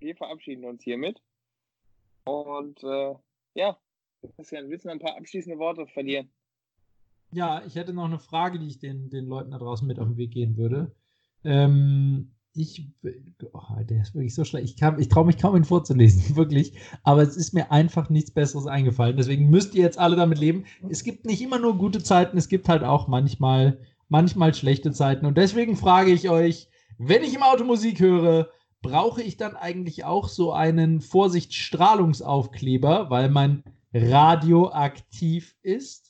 Wir verabschieden uns hiermit. Und äh, ja, Christian, willst du ein paar abschließende Worte verlieren? Ja, ich hätte noch eine Frage, die ich den, den Leuten da draußen mit auf den Weg gehen würde. Ähm, ich, oh, der ist wirklich so schlecht. Ich, ich traue mich kaum, ihn vorzulesen, wirklich. Aber es ist mir einfach nichts Besseres eingefallen. Deswegen müsst ihr jetzt alle damit leben. Es gibt nicht immer nur gute Zeiten, es gibt halt auch manchmal, manchmal schlechte Zeiten. Und deswegen frage ich euch, wenn ich im Auto Musik höre, brauche ich dann eigentlich auch so einen Vorsicht-Strahlungsaufkleber, weil mein Radio aktiv ist?